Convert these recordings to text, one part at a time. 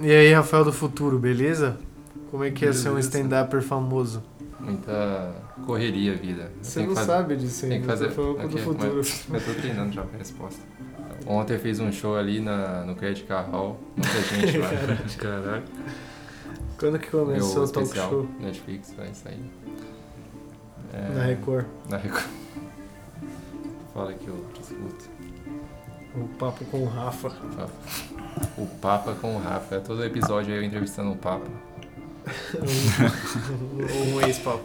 E aí, Rafael do Futuro, beleza? Como é que é ser um stand-upper famoso? Muita correria, vida. Você não fazer- sabe disso ainda, Tem que fazer. você falou com o do futuro. mas Eu tô treinando já pra resposta. Ontem eu fiz um show ali na, no Credit Car Hall. Muita gente lá. Caralho. Quando que começou o talk show? Netflix vai sair. É, Na Record. Na Record. Fala que eu te escuto. O papo com o Rafa. O Papa com o Rafa. Todo episódio eu entrevistando o Papa. Ou um ex-papa.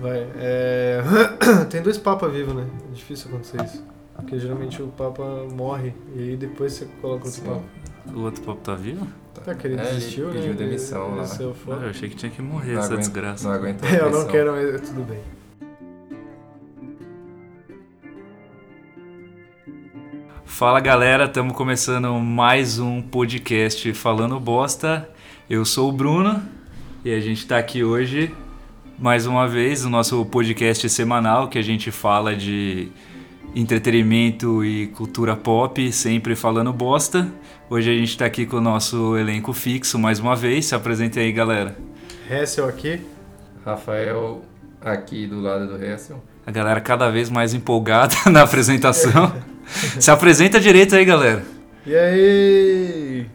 Vai. É... Tem dois papas vivos, né? É difícil acontecer isso. Porque geralmente o papa morre e aí depois você coloca outro Sim. papa. O outro papo tá vivo? Tá, que ele É, ele desistiu, né? pediu demissão ele lá. saiu Ah, eu achei que tinha que morrer Não essa aguento- desgraça. Não aguentou a Eu não quero, mas tudo bem. Fala galera, estamos começando mais um podcast Falando Bosta. Eu sou o Bruno e a gente está aqui hoje mais uma vez no nosso podcast semanal que a gente fala de entretenimento e cultura pop, sempre falando bosta. Hoje a gente está aqui com o nosso elenco fixo mais uma vez. Se apresentem aí, galera. Hessel aqui. Rafael aqui do lado do Hessel. A galera cada vez mais empolgada na apresentação. Se apresenta direito aí, galera. E aí?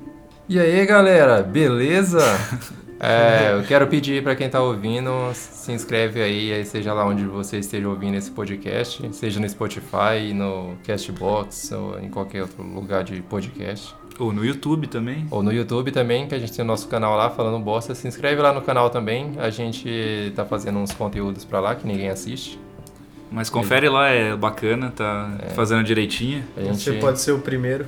E aí, galera, beleza? É, eu quero pedir para quem tá ouvindo, se inscreve aí, seja lá onde você esteja ouvindo esse podcast, seja no Spotify, no Castbox ou em qualquer outro lugar de podcast. Ou no YouTube também. Ou no YouTube também, que a gente tem o nosso canal lá falando bosta. Se inscreve lá no canal também. A gente tá fazendo uns conteúdos pra lá que ninguém assiste. Mas confere lá, é bacana, tá fazendo direitinho. A gente Você pode ser o primeiro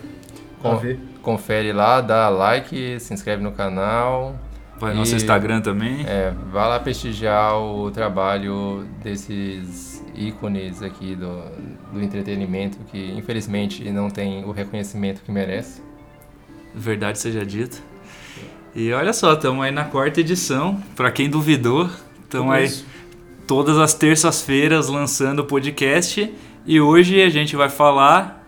a ver. confere lá, dá like, se inscreve no canal. Vai no nosso Instagram também. É, vá lá prestigiar o trabalho desses ícones aqui do, do entretenimento que infelizmente não tem o reconhecimento que merece. Verdade seja dita. E olha só, estamos aí na quarta edição. Pra quem duvidou, estamos aí Isso. Todas as terças-feiras lançando o podcast. E hoje a gente vai falar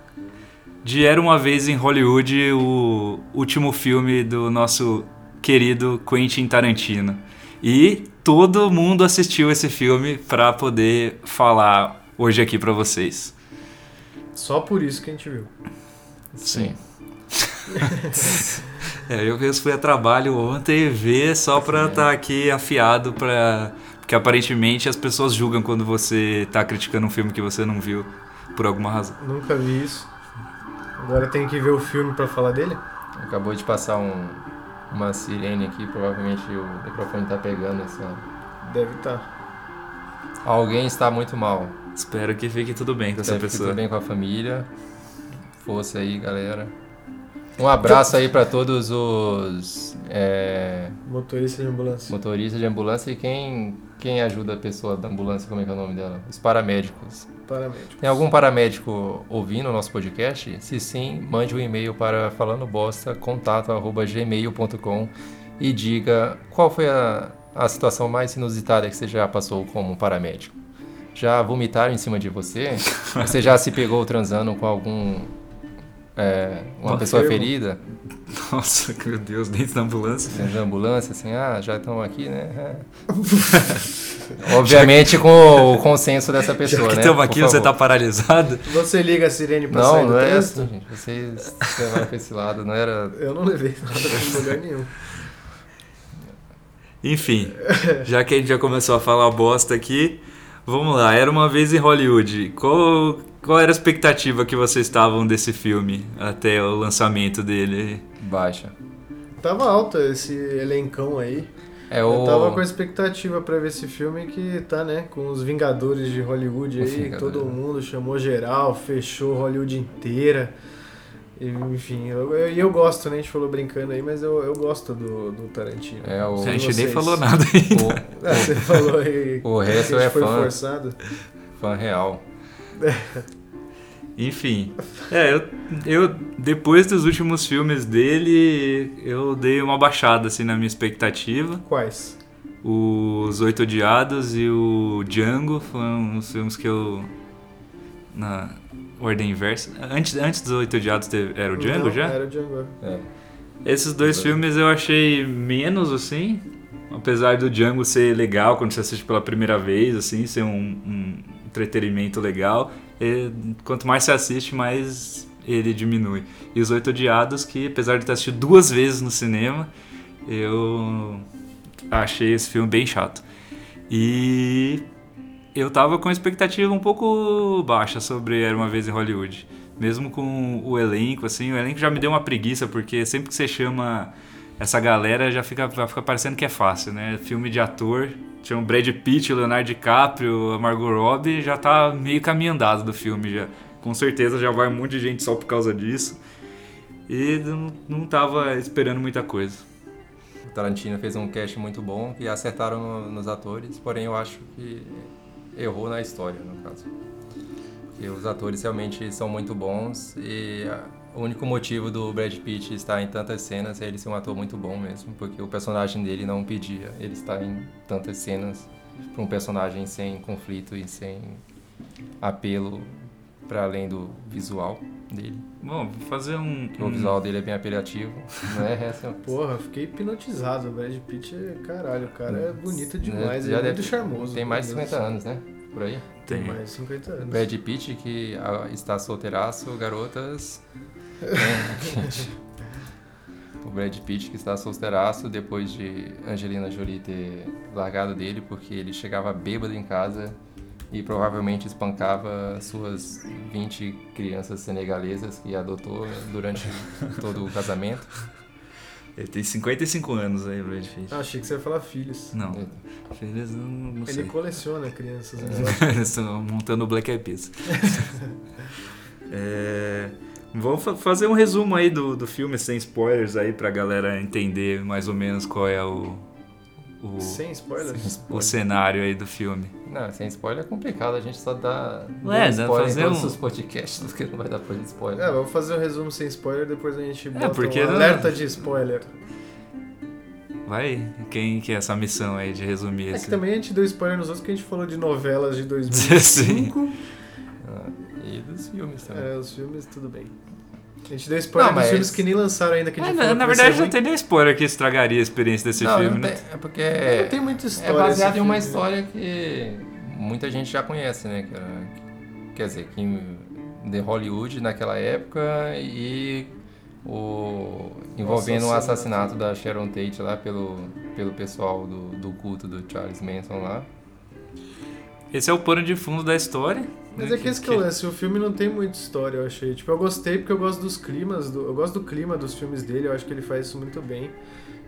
de Era Uma Vez em Hollywood, o último filme do nosso querido Quentin Tarantino. E todo mundo assistiu esse filme pra poder falar hoje aqui pra vocês. Só por isso que a gente viu. Sim. É, eu fui a trabalho ontem ver só pra estar aqui afiado pra. Porque aparentemente as pessoas julgam quando você tá criticando um filme que você não viu por alguma razão. Nunca vi isso. Agora tem que ver o filme pra falar dele? Acabou de passar um, uma sirene aqui, provavelmente o microfone tá pegando essa. Deve tá. estar. Alguém está muito mal. Espero que fique tudo bem com essa Deve que pessoa. tudo bem com a família. Força aí, galera. Um abraço aí para todos os é, Motorista de ambulância. motoristas de ambulância e quem, quem ajuda a pessoa da ambulância, como é que é o nome dela? Os paramédicos. Paramédico. Tem algum paramédico ouvindo o nosso podcast? Se sim, mande um e-mail para falandobosta.contato.gmail.com e diga qual foi a, a situação mais inusitada que você já passou como paramédico. Já vomitaram em cima de você? Você já se pegou transando com algum... é, uma Um pessoa enfermo? ferida? Nossa, meu Deus, dentro da ambulância. Dentro da ambulância, assim, ah, já estão aqui, né? É. Obviamente com o consenso dessa pessoa, Já que né? estamos aqui, você favor. tá paralisado. Você liga a sirene pra sair Não, do não é trânsito? essa, gente. Vocês levaram pra esse lado, não era. Eu não levei nada pra lugar nenhum. Enfim, já que a gente já começou a falar bosta aqui, vamos lá. Era uma vez em Hollywood. Qual, qual era a expectativa que vocês estavam desse filme até o lançamento dele? Baixa. Tava alta esse elencão aí. É Eu o. tava com a expectativa pra ver esse filme que tá, né, com os Vingadores de Hollywood aí, Vingadores. todo mundo chamou geral, fechou Hollywood inteira. E, enfim, eu, eu, e eu gosto, né? A gente falou brincando aí, mas eu, eu gosto do, do Tarantino. É o. A gente nem vocês? falou nada ainda. o Ah, você falou aí O resto que a gente é foi fã. forçado. fã real. Enfim, é, eu, eu depois dos últimos filmes dele, eu dei uma baixada assim na minha expectativa. Quais? Os Oito Odiados e o Django foram os filmes que eu na ordem inversa. Antes, antes dos Oito Odiados teve- era o Django Não, já? Era o Django. É. Esses dois filmes eu achei menos, assim. Apesar do Django ser legal quando você assiste pela primeira vez, assim, ser um, um entretenimento legal. E, quanto mais você assiste, mais ele diminui. E os Oito Odiados, que apesar de ter assistido duas vezes no cinema, eu achei esse filme bem chato. E eu tava com expectativa um pouco baixa sobre Era Uma Vez em Hollywood. Mesmo com o elenco, assim, o elenco já me deu uma preguiça, porque sempre que você chama essa galera já fica, vai ficar parecendo que é fácil, né? Filme de ator, tinha o Brad Pitt, o Leonardo DiCaprio, a Margot Robbie, já tá meio caminho andado do filme já. Com certeza já vai um monte de gente só por causa disso. E não, não tava esperando muita coisa. O Tarantino fez um cast muito bom e acertaram no- nos atores, porém eu acho que errou na história, no caso. Porque os atores realmente são muito bons e o único motivo do Brad Pitt estar em tantas cenas é ele ser um ator muito bom mesmo, porque o personagem dele não pedia ele estar em tantas cenas para um personagem sem conflito e sem apelo para além do visual dele. Bom, vou fazer um. O visual dele é bem apelativo, não é? Essa é Porra, fiquei hipnotizado. O Brad Pitt, é- caralho, o cara é bonito demais. Já ele é deve- muito charmoso. Tem mais de meu Deus 50 do anos, né? Por aí. céu. Tem mais de 50 anos. Brad Pitt, que ah, está solteiraço, garotas. É. o Brad Pitt, que está solteiraço depois de Angelina Jolie ter largado dele, porque ele chegava bêbado em casa e provavelmente espancava suas 20 crianças senegalesas que adotou durante todo o casamento. Ele tem 55 anos aí, o Brad Pitt. Ah, achei que você ia falar filhos. Não, filhos não, não Ele sei. coleciona crianças. Né? Eles estão montando o Black Eyed Peas. É, vamos fa- fazer um resumo aí do, do filme sem spoilers aí pra galera entender mais ou menos qual é o, o, Sem spoilers? Sem o cenário aí do filme. Não, sem spoiler é complicado, a gente só dá, Ué, dá spoiler fazer em todos um- os podcasts, porque não vai dar pra spoiler. É, vamos fazer o resumo sem spoiler, depois a gente bota porque um não- alerta de spoiler. Vai, quem que é essa missão aí de resumir É esse? que também a gente deu spoiler nos outros que a gente falou de novelas de 2005. Ah, e dos filmes também. é, os filmes, tudo bem. A gente deu spoiler Não, dos mas- filmes que nem lançaram ainda, que a Ah, gente na, falou na verdade não tem nenhum spoiler que estragaria a experiência desse não, filme, não né? tem, é porque Não é, tem muita é história. baseado esse em uma filme. história que muita gente já conhece, né? Quer dizer, que de Hollywood naquela época e o envolvendo o assassinato da Sharon Tate lá pelo, pelo pessoal do, do culto do Charles Manson lá. Esse é o pano de fundo da história. Mas né, é que esse que é o lance, o filme não tem muita história, eu achei. Tipo, eu gostei porque eu gosto dos climas, do, eu gosto do clima dos filmes dele, eu acho que ele faz isso muito bem.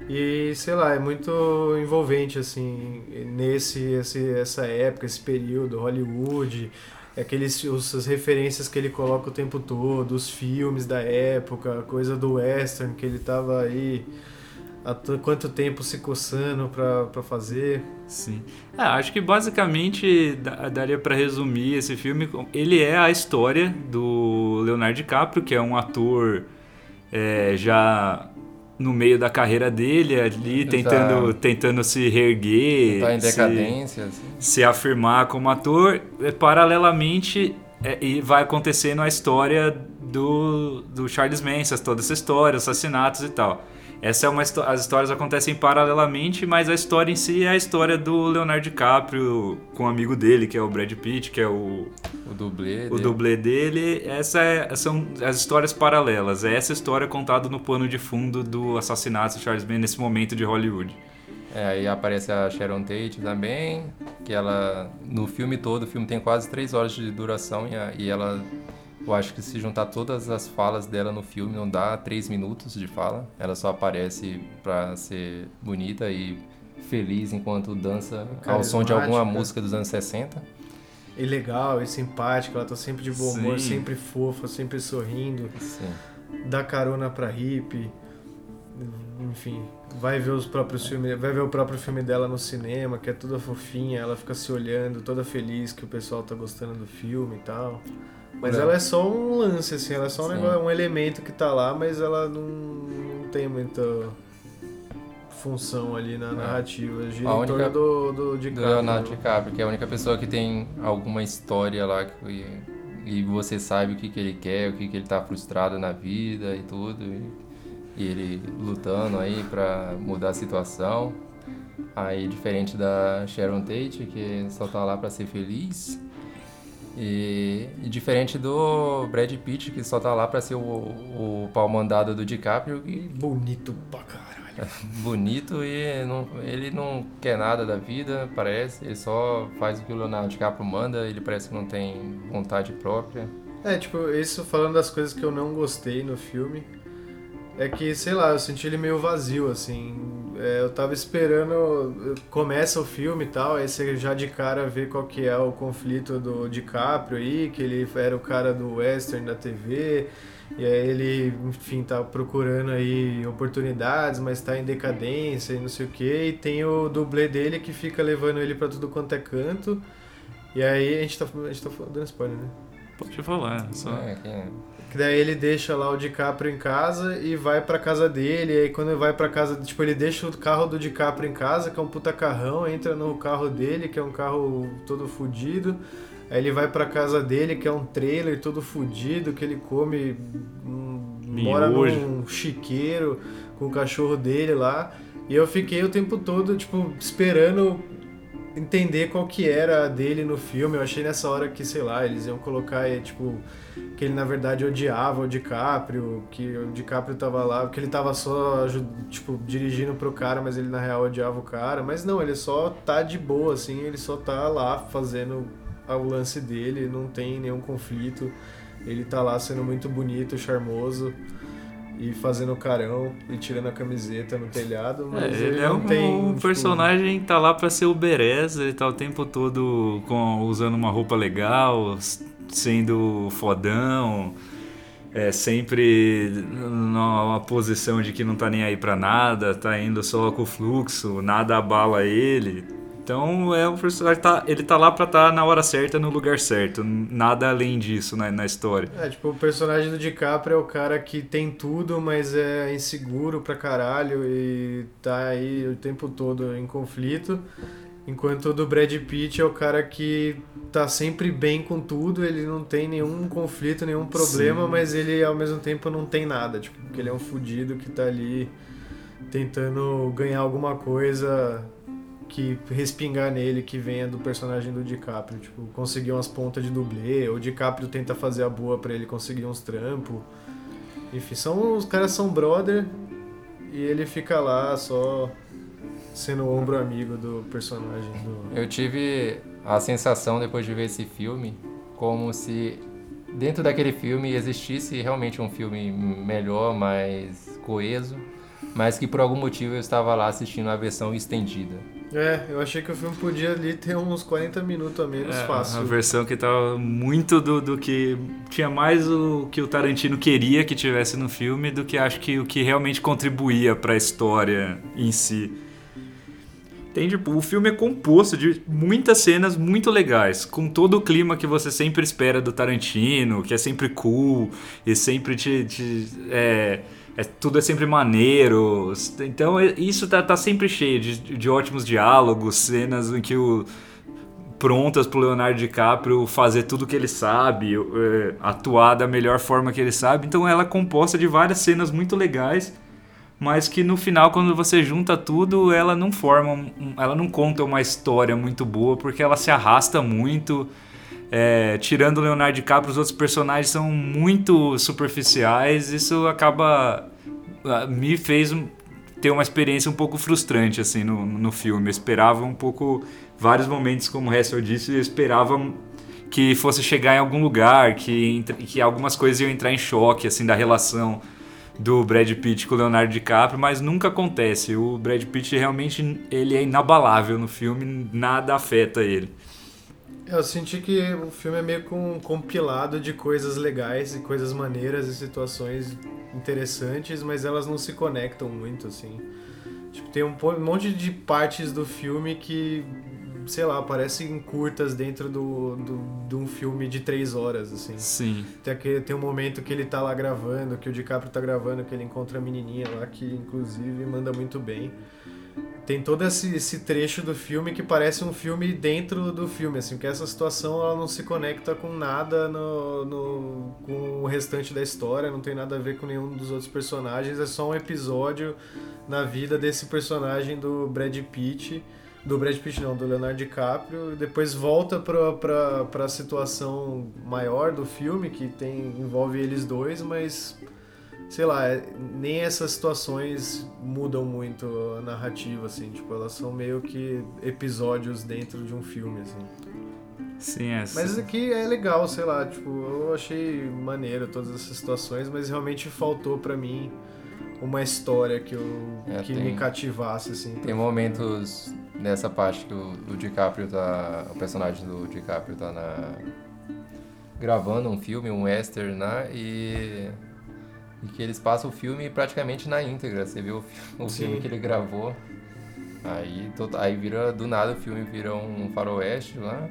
E, sei lá, é muito envolvente, assim, nesse, esse, essa época, esse período, Hollywood, aqueles, os, as referências que ele coloca o tempo todo, os filmes da época, a coisa do western, que ele tava aí quanto tempo se coçando pra, pra fazer. Sim. É, acho que basicamente da- daria pra resumir esse filme. Ele é a história do Leonardo DiCaprio, que é um ator é, já no meio da carreira dele ali, Ele tentando, tá- tentando se reerguer, Tá em se, decadência, assim. se afirmar como ator. É, paralelamente, é, e vai acontecendo a história do, do Charles Manson, toda essa história, assassinatos e tal. Essa é uma as histórias acontecem paralelamente, mas a história em si é a história do Leonardo DiCaprio com um amigo dele, que é o Brad Pitt, que é o, O dublê o dele. dublê dele. Essa é- são as histórias paralelas. É essa história contada no pano de fundo do assassinato de Charles Manson nesse momento de Hollywood. É, aí aparece a Sharon Tate também, que ela, no filme todo, o filme tem quase três horas de duração e, a- e ela, eu acho que se juntar todas as falas dela no filme, não dá três minutos de fala. Ela só aparece pra ser bonita e feliz enquanto dança ao som de alguma música dos anos 60. E legal, e simpática, ela tá sempre de bom humor, Sim. sempre fofa, sempre sorrindo. Sim. dá carona pra hippie, enfim, vai ver os próprios filmes, vai ver o próprio filme dela no cinema, que é toda fofinha, ela fica se olhando, toda feliz que o pessoal tá gostando do filme e tal. Mas Não. ela é só um lance, assim, ela é só um, Sim. negócio, um elemento que tá lá, mas ela não, não tem muita função ali na narrativa. Gira A única- torno do, do Do DiCaprio. Leonardo DiCaprio, que é a única pessoa que tem alguma história lá que, e você sabe o que, que ele quer, o que, que ele tá frustrado na vida e tudo. E, e ele lutando aí pra mudar a situação. Aí, diferente da Sharon Tate, que só tá lá pra ser feliz. E, e diferente do Brad Pitt, que só tá lá pra ser o, o pau mandado do DiCaprio. E Bonito pra caralho. bonito e não, ele não quer nada da vida, parece. Ele só faz o que o Leonardo DiCaprio manda, ele parece que não tem vontade própria. É, tipo, isso falando das coisas que eu não gostei no filme. É que, sei lá, eu senti ele meio vazio, assim. É, eu tava esperando. Começa o filme e tal, aí você já de cara vê qual que é o conflito do DiCaprio aí, que ele era o cara do western da TV. E aí ele, enfim, tá procurando aí oportunidades, mas tá em decadência e não sei o que. E tem o dublê dele que fica levando ele pra tudo quanto é canto. E aí a gente tá, a gente tá dando spoiler, né? Pode falar, só. É, que- Que daí ele deixa lá o DiCaprio em casa e vai pra casa dele. E aí quando ele vai pra casa, tipo, ele deixa o carro do DiCaprio em casa, que é um puta carrão, entra no carro dele, que é um carro todo fudido. Aí ele vai pra casa dele, que é um trailer todo fudido, que ele come, hum, mora num chiqueiro com o cachorro dele lá. E eu fiquei o tempo todo, tipo, esperando entender qual que era dele no filme. Eu achei nessa hora que, sei lá, eles iam colocar, eh, tipo, que ele na verdade odiava o DiCaprio, que o DiCaprio tava lá, que ele tava só, tipo, dirigindo pro cara, mas ele na real odiava o cara. Mas não, ele só tá de boa, assim, ele só tá lá fazendo o lance dele, não tem nenhum conflito. Ele tá lá sendo muito bonito, charmoso. E fazendo carão e tirando a camiseta no telhado, É, mas ele é não um, tem. um tipo, personagem que tá lá pra ser o Berez, ele tá o tempo todo com, usando uma roupa legal, sendo fodão, é sempre numa posição de que não tá nem aí pra nada, tá indo só com o fluxo, nada abala ele. Então é um personagem que tá, ele tá lá pra estar na hora certa, no lugar certo, nada além disso na, na história. É, tipo, o personagem do DiCaprio é o cara que tem tudo, mas é inseguro pra caralho e tá aí o tempo todo em conflito. Enquanto o do Brad Pitt é o cara que tá sempre bem com tudo, ele não tem nenhum conflito, nenhum problema, Sim. mas ele ao mesmo tempo não tem nada, tipo, porque ele é um fudido que tá ali tentando ganhar alguma coisa que respingar nele que venha do personagem do DiCaprio, tipo, conseguir umas pontas de dublê, o DiCaprio tenta fazer a boa pra ele conseguir uns trampos. Enfim, são os caras são brother e ele fica lá só sendo o ombro amigo do personagem do Eu tive a sensação depois de ver esse filme como se dentro daquele filme existisse realmente um filme melhor, mais coeso, mas que por algum motivo eu estava lá assistindo a versão estendida. É, eu achei que o filme podia ali ter uns 40 minutos a menos É, fácil. A versão que tava muito do, do que. Tinha mais o que o Tarantino queria que tivesse no filme do que acho que o que realmente contribuía pra história em si. Tem, tipo, o filme é composto de muitas cenas muito legais, com todo o clima que você sempre espera do Tarantino, que é sempre cool e sempre te. te- é, é- tudo é sempre maneiro. Então é- isso tá, tá sempre cheio de, de ótimos diálogos, cenas em que o, prontas pro Leonardo DiCaprio fazer tudo que ele sabe, é, atuar da melhor forma que ele sabe. Então ela é composta de várias cenas muito legais, mas que no final, quando você junta tudo, ela não forma, ela não conta uma história muito boa, porque ela se arrasta muito. É, tirando o Leonardo DiCaprio, os outros personagens são muito superficiais. Isso acaba ah, me fez ter uma experiência um pouco frustrante assim no, no filme. Eu esperava um pouco vários momentos, como o Hessel disse, eu esperava que fosse chegar em algum lugar, que, que algumas coisas iam entrar em choque assim da relação do Brad Pitt com o Leonardo DiCaprio, mas nunca acontece. O Brad Pitt realmente ele é inabalável no filme, nada afeta ele. Eu senti que o filme é meio que um compilado de coisas legais e coisas maneiras e situações interessantes, mas elas não se conectam muito, assim. Tipo, tem um um monte de partes do filme que, sei lá, parecem curtas dentro do, do, de um filme de três horas, assim. Sim. Tem, aquele, tem um momento que ele tá lá gravando, que o DiCaprio tá gravando, que ele encontra a menininha lá, que inclusive manda muito bem. Tem todo esse, esse trecho do filme que parece um filme dentro do filme, assim, que essa situação ela não se conecta com nada no, no, com o restante da história, não tem nada a ver com nenhum dos outros personagens, é só um episódio na vida desse personagem do Brad Pitt, do Brad Pitt não, do Leonardo DiCaprio, e depois volta pra, pra, pra situação maior do filme, que tem, envolve eles dois, mas sei lá, é, nem essas situações mudam muito a narrativa, assim, tipo, elas são meio que episódios dentro de um filme, assim. Sim, é. Mas aqui é legal, sei lá, tipo, eu achei maneiro todas essas situações, mas realmente faltou para mim uma história que, eu, É, que tem- me cativasse, assim. Tem momentos nessa parte que o, o DiCaprio tá. O personagem do DiCaprio tá na. gravando um filme, um western, né? E. E que eles passam o filme praticamente na íntegra. Você vê o, Sim. filme que ele gravou. Aí, to- aí vira, do nada o filme vira um faroeste lá.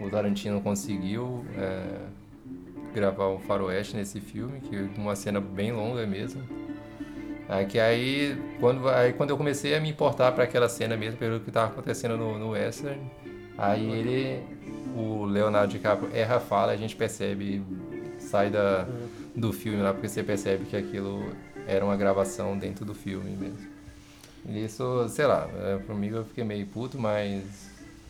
O Tarantino conseguiu é, gravar um faroeste nesse filme, que é uma cena bem longa mesmo. Aí que aí quando, aí quando eu comecei a me importar para aquela cena mesmo, pelo que estava acontecendo no, no western, aí ele, o Leonardo DiCaprio erra a fala, a gente percebe, sai da, do filme lá, porque você percebe que aquilo era uma gravação dentro do filme mesmo. E Isso, sei lá, é, comigo eu fiquei meio puto, mas,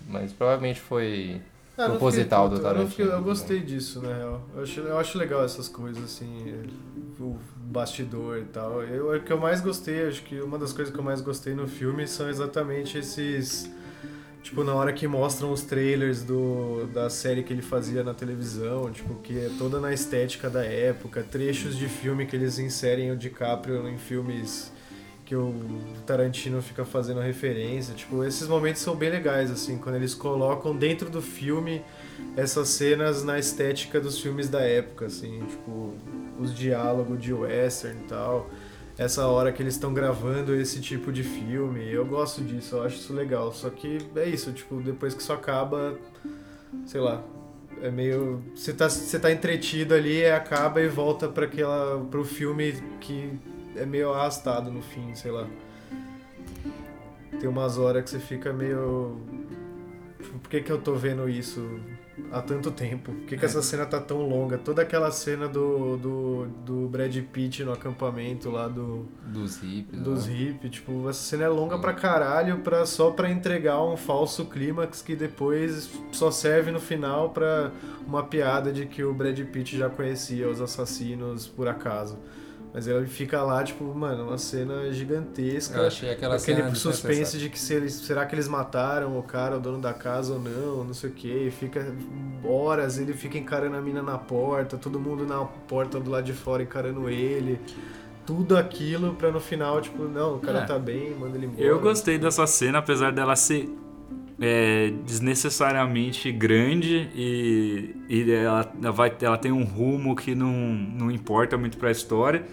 mas provavelmente foi Ah, proposital do puto, eu Tarantino. fiquei- Eu gostei disso, na real. Eu acho, eu acho legal essas coisas, assim, o bastidor e tal. Eu, o que eu mais gostei, acho que uma das coisas que eu mais gostei no filme são exatamente esses. Tipo, na hora que mostram os trailers do, da série que ele fazia na televisão, tipo, que é toda na estética da época, trechos de filme que eles inserem o DiCaprio em filmes que o Tarantino fica fazendo referência. Tipo, esses momentos são bem legais, assim, quando eles colocam dentro do filme essas cenas na estética dos filmes da época, assim, tipo, os diálogos de western e tal. Essa hora que eles estão gravando esse tipo de filme, eu gosto disso, eu acho isso legal. Só que é isso, tipo, depois que isso acaba, sei lá, é meio. Você tá, você tá entretido ali, acaba e volta para aquela. pro filme que é meio arrastado no fim, sei lá. Tem umas horas que você fica meio. Tipo, por que, que eu tô vendo isso há tanto tempo? Por que, que essa cena tá tão longa? Toda aquela cena do, do, do Brad Pitt no acampamento lá do, dos hippies. dos né? hippies, tipo, essa cena é longa pra caralho pra, só pra entregar um falso clímax que depois só serve no final pra uma piada de que o Brad Pitt já conhecia os assassinos por acaso. Mas ele fica lá, tipo, mano, uma cena gigantesca. Eu achei aquela Aquele cena suspense desnecessária. de que se eles, será que eles mataram o cara, o dono da casa ou não, não sei o que. E fica horas, ele fica encarando a mina na porta, todo mundo na porta do lado de fora encarando ele. Tudo aquilo pra no final, tipo, não, o cara É. tá bem, manda ele embora. Eu gostei dessa cena, apesar dela ser é, desnecessariamente grande e, e ela, vai, ela tem um rumo que não, não importa muito pra história.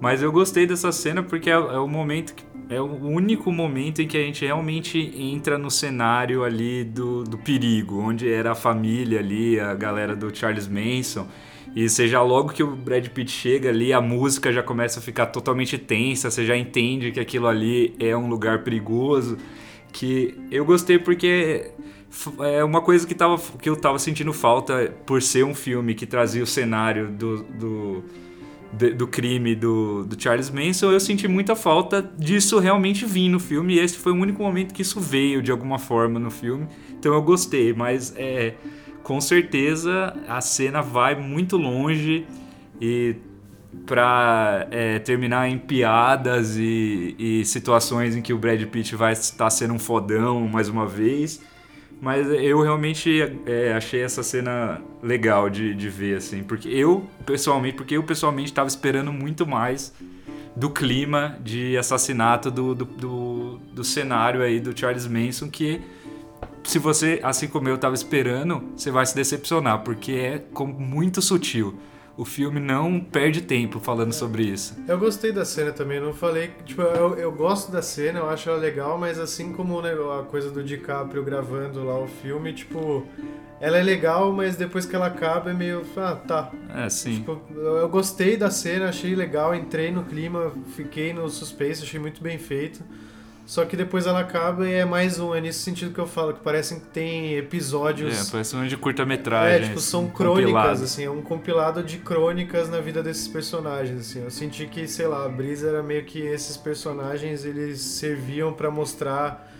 Mas eu gostei dessa cena porque é, é o momento que, é o único momento em que a gente realmente entra no cenário ali do, do perigo, onde era a família ali, a galera do Charles Manson. E seja logo que o Brad Pitt chega ali, a música já começa a ficar totalmente tensa, você já entende que aquilo ali é um lugar perigoso. Que eu gostei porque é uma coisa que, tava, que eu tava sentindo falta por ser um filme que trazia o cenário do, do, do crime do, do Charles Manson. Eu senti muita falta disso realmente vir no filme. E esse foi o único momento que isso veio de alguma forma no filme. Então eu gostei, mas é, com certeza a cena vai muito longe e pra é, terminar em piadas e, e situações em que o Brad Pitt vai estar sendo um fodão mais uma vez. Mas eu realmente é, achei essa cena legal de, de ver, assim. Porque eu, pessoalmente, porque eu pessoalmente estava esperando muito mais do clima de assassinato do, do, do, do cenário aí do Charles Manson, que se você, assim como eu estava esperando, você vai se decepcionar, porque é muito sutil. O filme não perde tempo falando sobre isso. Eu gostei da cena também, não falei. Tipo, eu, eu gosto da cena, eu acho ela legal, mas assim como né, a coisa do DiCaprio gravando lá o filme, tipo, ela é legal, mas depois que ela acaba é meio. Ah, tá. É, sim. Tipo, eu gostei da cena, achei legal, entrei no clima, fiquei no suspense, achei muito bem feito. Só que depois ela acaba e é mais um. É nesse sentido que eu falo, que parece que tem episódios. É, parece um de curta-metragem. É, tipo, são crônicas, assim, é um compilado de crônicas na vida desses personagens, assim. Eu senti que, sei lá, a Brisa era meio que esses personagens, eles serviam para mostrar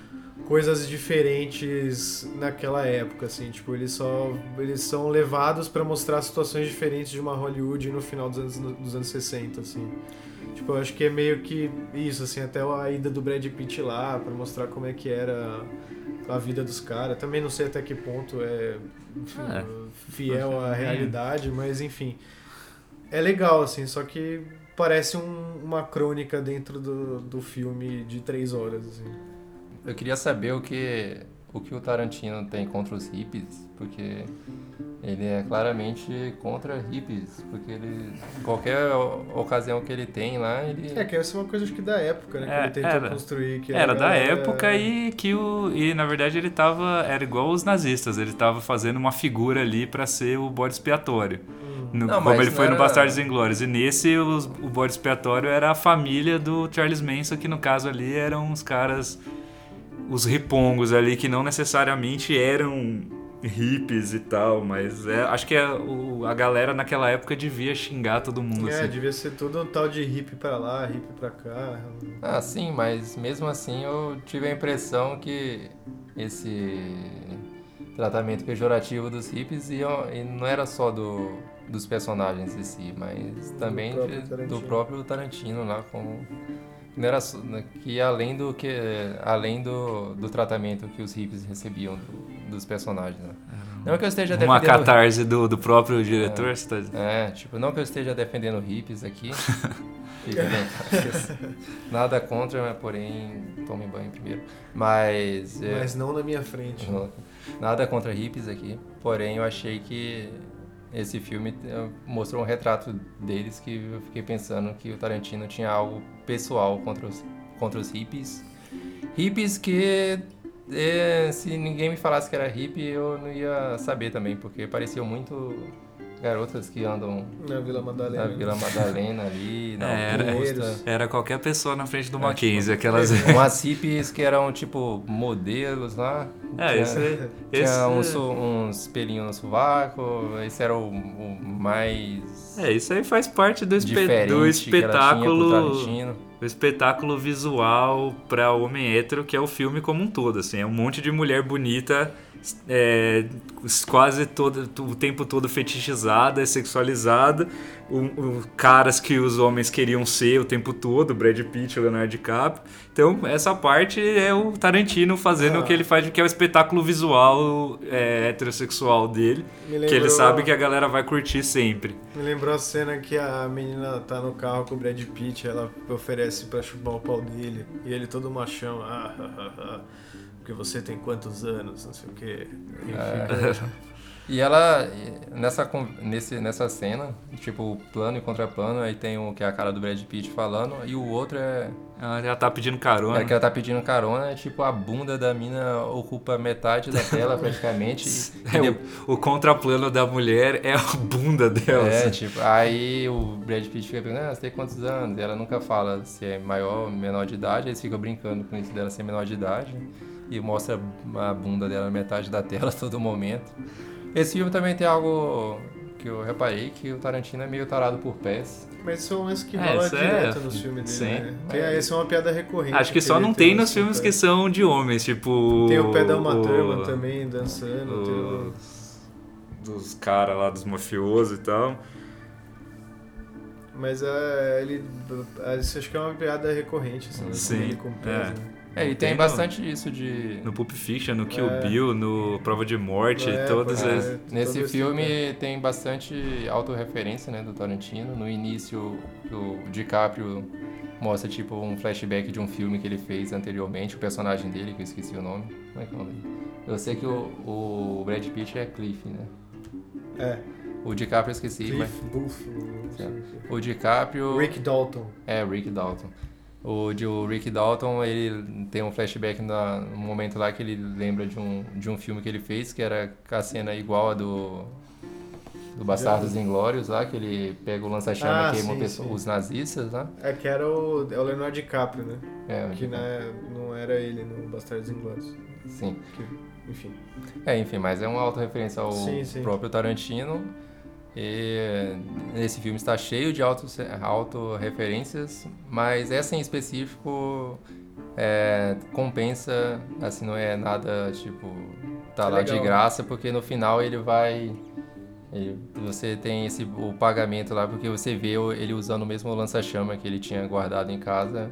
coisas diferentes naquela época, assim, tipo, eles só eles são levados para mostrar situações diferentes de uma Hollywood no final dos anos, dos anos 60, assim. Tipo, eu acho que é meio que isso, assim, até a ida do Brad Pitt lá para mostrar como é que era a vida dos caras. Também não sei até que ponto é, enfim, é. fiel à realidade, mas enfim. É legal, assim, só que parece um, uma crônica dentro do, do filme de três horas, assim. Eu queria saber o que o que o Tarantino tem contra os hippies, porque ele é claramente contra hippies, porque ele qualquer ocasião que ele tem lá, ele É que essa é uma coisa acho que da época, né, que É, ele tentou era. construir que Era da época e que o. E na verdade ele tava. Era igual os nazistas, ele tava fazendo uma figura ali pra ser o bode expiatório. No- Não, como ele foi não no era- Bastardos Inglórios. E nesse, os- o bode expiatório era a família do Charles Manson, que no caso ali eram os caras. Os ripongos ali, que não necessariamente eram hippies e tal, mas é, acho que é o- a galera naquela época devia xingar todo mundo. É, assim. devia ser tudo um tal de hippie pra lá, hippie pra cá. Ah, sim, mas mesmo assim eu tive a impressão que esse tratamento pejorativo dos hippies ia, e não era só do, dos personagens em si, mas também próprio de- Tarantino. do próprio Tarantino lá com não era só- né, que além do que além do, do tratamento que os hippies recebiam do- dos personagens. Né? Não que eu esteja Uma defendendo catarse do, do próprio diretor, você tá dizendo? é, tipo, não que eu esteja defendendo hippies aqui. Nada contra, mas porém, tomem banho primeiro. Mas. é, Mas não na minha frente. não- nada contra hippies aqui. Porém, eu achei que esse filme mostrou um retrato deles que eu fiquei pensando que o Tarantino tinha algo pessoal contra os, contra os hippies. Hippies que. eh, se ninguém me falasse que era hippie, eu não ia saber também, porque pareciam muito garotas que andam Na Vila Madalena. na Vila Madalena ali, na É, era- Augusta. Era qualquer pessoa na frente do É, Mackenzie, tipo, aquelas. Umas hippies que eram tipo modelos lá. É, Tinha- esse, Tinha esse uns, uns pelinhos no sovaco, esse era o, o mais é, isso aí faz parte do, espe- do espetáculo. O espetáculo visual pra homem hétero, que é o filme como um todo, assim, é um monte de mulher bonita, é, quase todo, o tempo todo fetichizada, sexualizada, o, o- caras que os homens queriam ser o tempo todo, Brad Pitt, Leonardo DiCaprio. Então, essa parte é o Tarantino fazendo Ah. o que ele faz, que é o espetáculo visual é, heterossexual dele, Me que ele lembrou- sabe que a galera vai curtir sempre. Me lembrou a cena que a menina tá no carro com o Brad Pitt, ela oferece pra chupar o pau dele, e ele todo machão, ah, ah, ah, porque você tem quantos anos, não sei o quê. Enfim, É. E ela, nessa, nesse, nessa cena, tipo, plano e contraplano, aí tem o que é a cara do Brad Pitt falando, e o outro é, Ela já tá pedindo carona. é que ela tá pedindo carona, é tipo, a bunda da mina ocupa metade da tela praticamente. e- É, e o, o contraplano da mulher é a bunda dela. É, assim. tipo, aí o Brad Pitt fica perguntando, ah, você tem quantos anos? E ela nunca fala se é maior ou menor de idade, eles ficam brincando com isso dela ser menor de idade. E mostra a bunda dela na metade da tela a todo momento. Esse filme também tem algo que eu reparei, que o Tarantino é meio tarado por pés. Mas isso é um lance que É, rola é- direto nos filmes dele, sim. né? Tem, essa é uma piada recorrente. Acho que só ele não tem nos lance filmes com que pé. são de homens, tipo. Tem o pé da Uma o- Thurman também, dançando. tem o- Os, dos caras lá, dos mafiosos e tal. Mas é, ele. Isso acho que é uma piada recorrente, assim. Sim, ele com pés, é. né? É, e tem Tem no- bastante isso de... No Pulp Fiction, no Kill É. Bill, no Prova de Morte, É, todos pode esses. ser. Nesse filme tempo. tem bastante autorreferência, né, do Tarantino. No início, o DiCaprio mostra, tipo, um flashback de um filme que ele fez anteriormente, o personagem dele, que eu esqueci o nome. Como é que é o nome? Eu sei que o, o Brad Pitt é Cliff, né? É, O DiCaprio eu esqueci, mas... Cliff Booth. o quê. O DiCaprio... Rick Dalton. É, Rick Dalton. O, de, o Rick Dalton, ele tem um flashback na, no momento lá que ele lembra de um, de um filme que ele fez, que era com a cena igual a do, do Bastardos Inglórios lá, que ele pega o lança-chama Ah, e queima sim, pessoa- sim. os nazistas lá. É que era o, é o Leonardo DiCaprio, né? É, Que DiCaprio. né, não não era ele no Bastardos Inglórios. Sim. Que, enfim. É, enfim, mas é uma autorreferência ao sim. próprio Tarantino. E esse filme está cheio de auto- autorreferências, mas essa em específico é, compensa, assim, não é nada tipo, tá É lá de legal. graça, porque no final ele vai. ele- você tem esse, o pagamento lá, porque você vê ele usando o mesmo lança-chama que ele tinha guardado em casa,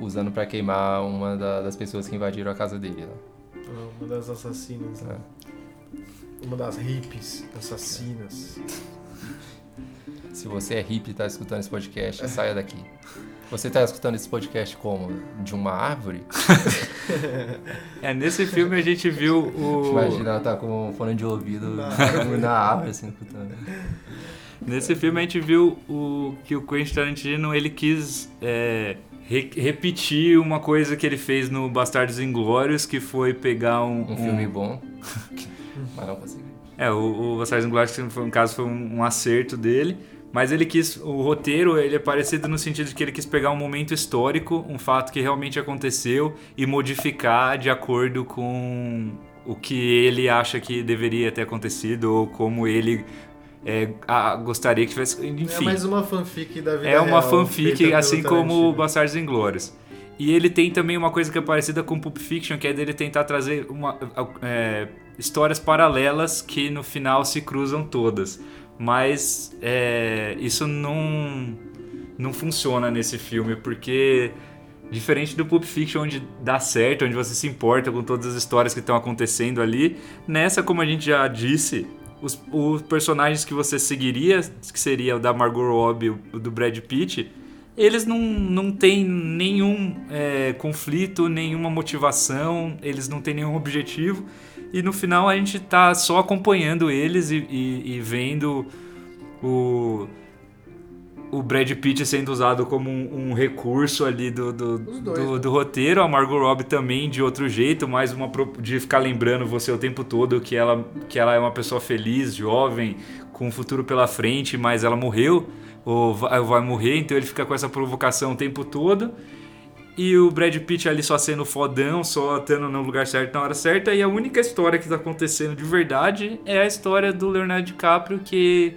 usando para queimar uma da- das pessoas que invadiram a casa dele. Né? Uma das assassinas. né? Uma das hippies assassinas. Se você é hippie e tá escutando esse podcast, saia daqui. Você tá escutando esse podcast como? De uma árvore? É, nesse filme a gente viu o. Imagina ela tá com um fone de ouvido Na na árvore, assim, escutando. Nesse filme a gente viu o que o Quentin Tarantino ele quis é, re- repetir uma coisa que ele fez no Bastardos Inglórios, que foi pegar um, Um filme bom, mas não consegui. É, o, o Bastardos Inglórios, foi, no caso, foi um, um acerto dele. Mas ele quis, o roteiro, ele é parecido no sentido de que ele quis pegar um momento histórico, um fato que realmente aconteceu e modificar de acordo com o que ele acha que deveria ter acontecido ou como ele é, a- gostaria que tivesse. É Enfim, mais uma fanfic da vida é uma real, fanfic, assim como o. Bastardos Inglórios. E ele tem também uma coisa que é parecida com Pulp Fiction, que é dele tentar trazer uma, é, histórias paralelas que no final se cruzam todas. Mas é, isso não, não funciona nesse filme, porque diferente do Pulp Fiction, onde dá certo, onde você se importa com todas as histórias que estão acontecendo ali, nessa, como a gente já disse, os, os personagens que você seguiria, que seria o da Margot Robbie o do Brad Pitt, eles não, não têm nenhum é, conflito, nenhuma motivação, eles não têm nenhum objetivo. E no final a gente tá só acompanhando eles e, e- e vendo o, o Brad Pitt sendo usado como um, um recurso ali do, do, dois, do, né? do roteiro, a Margot Robbie também de outro jeito, mais uma de ficar lembrando você o tempo todo que ela, que ela é uma pessoa feliz, jovem, com um futuro pela frente, mas ela morreu ou vai, vai morrer, então ele fica com essa provocação o tempo todo. E o Brad Pitt ali só sendo fodão, só estando no lugar certo na hora certa. E a única história que tá acontecendo de verdade é a história do Leonardo DiCaprio, que,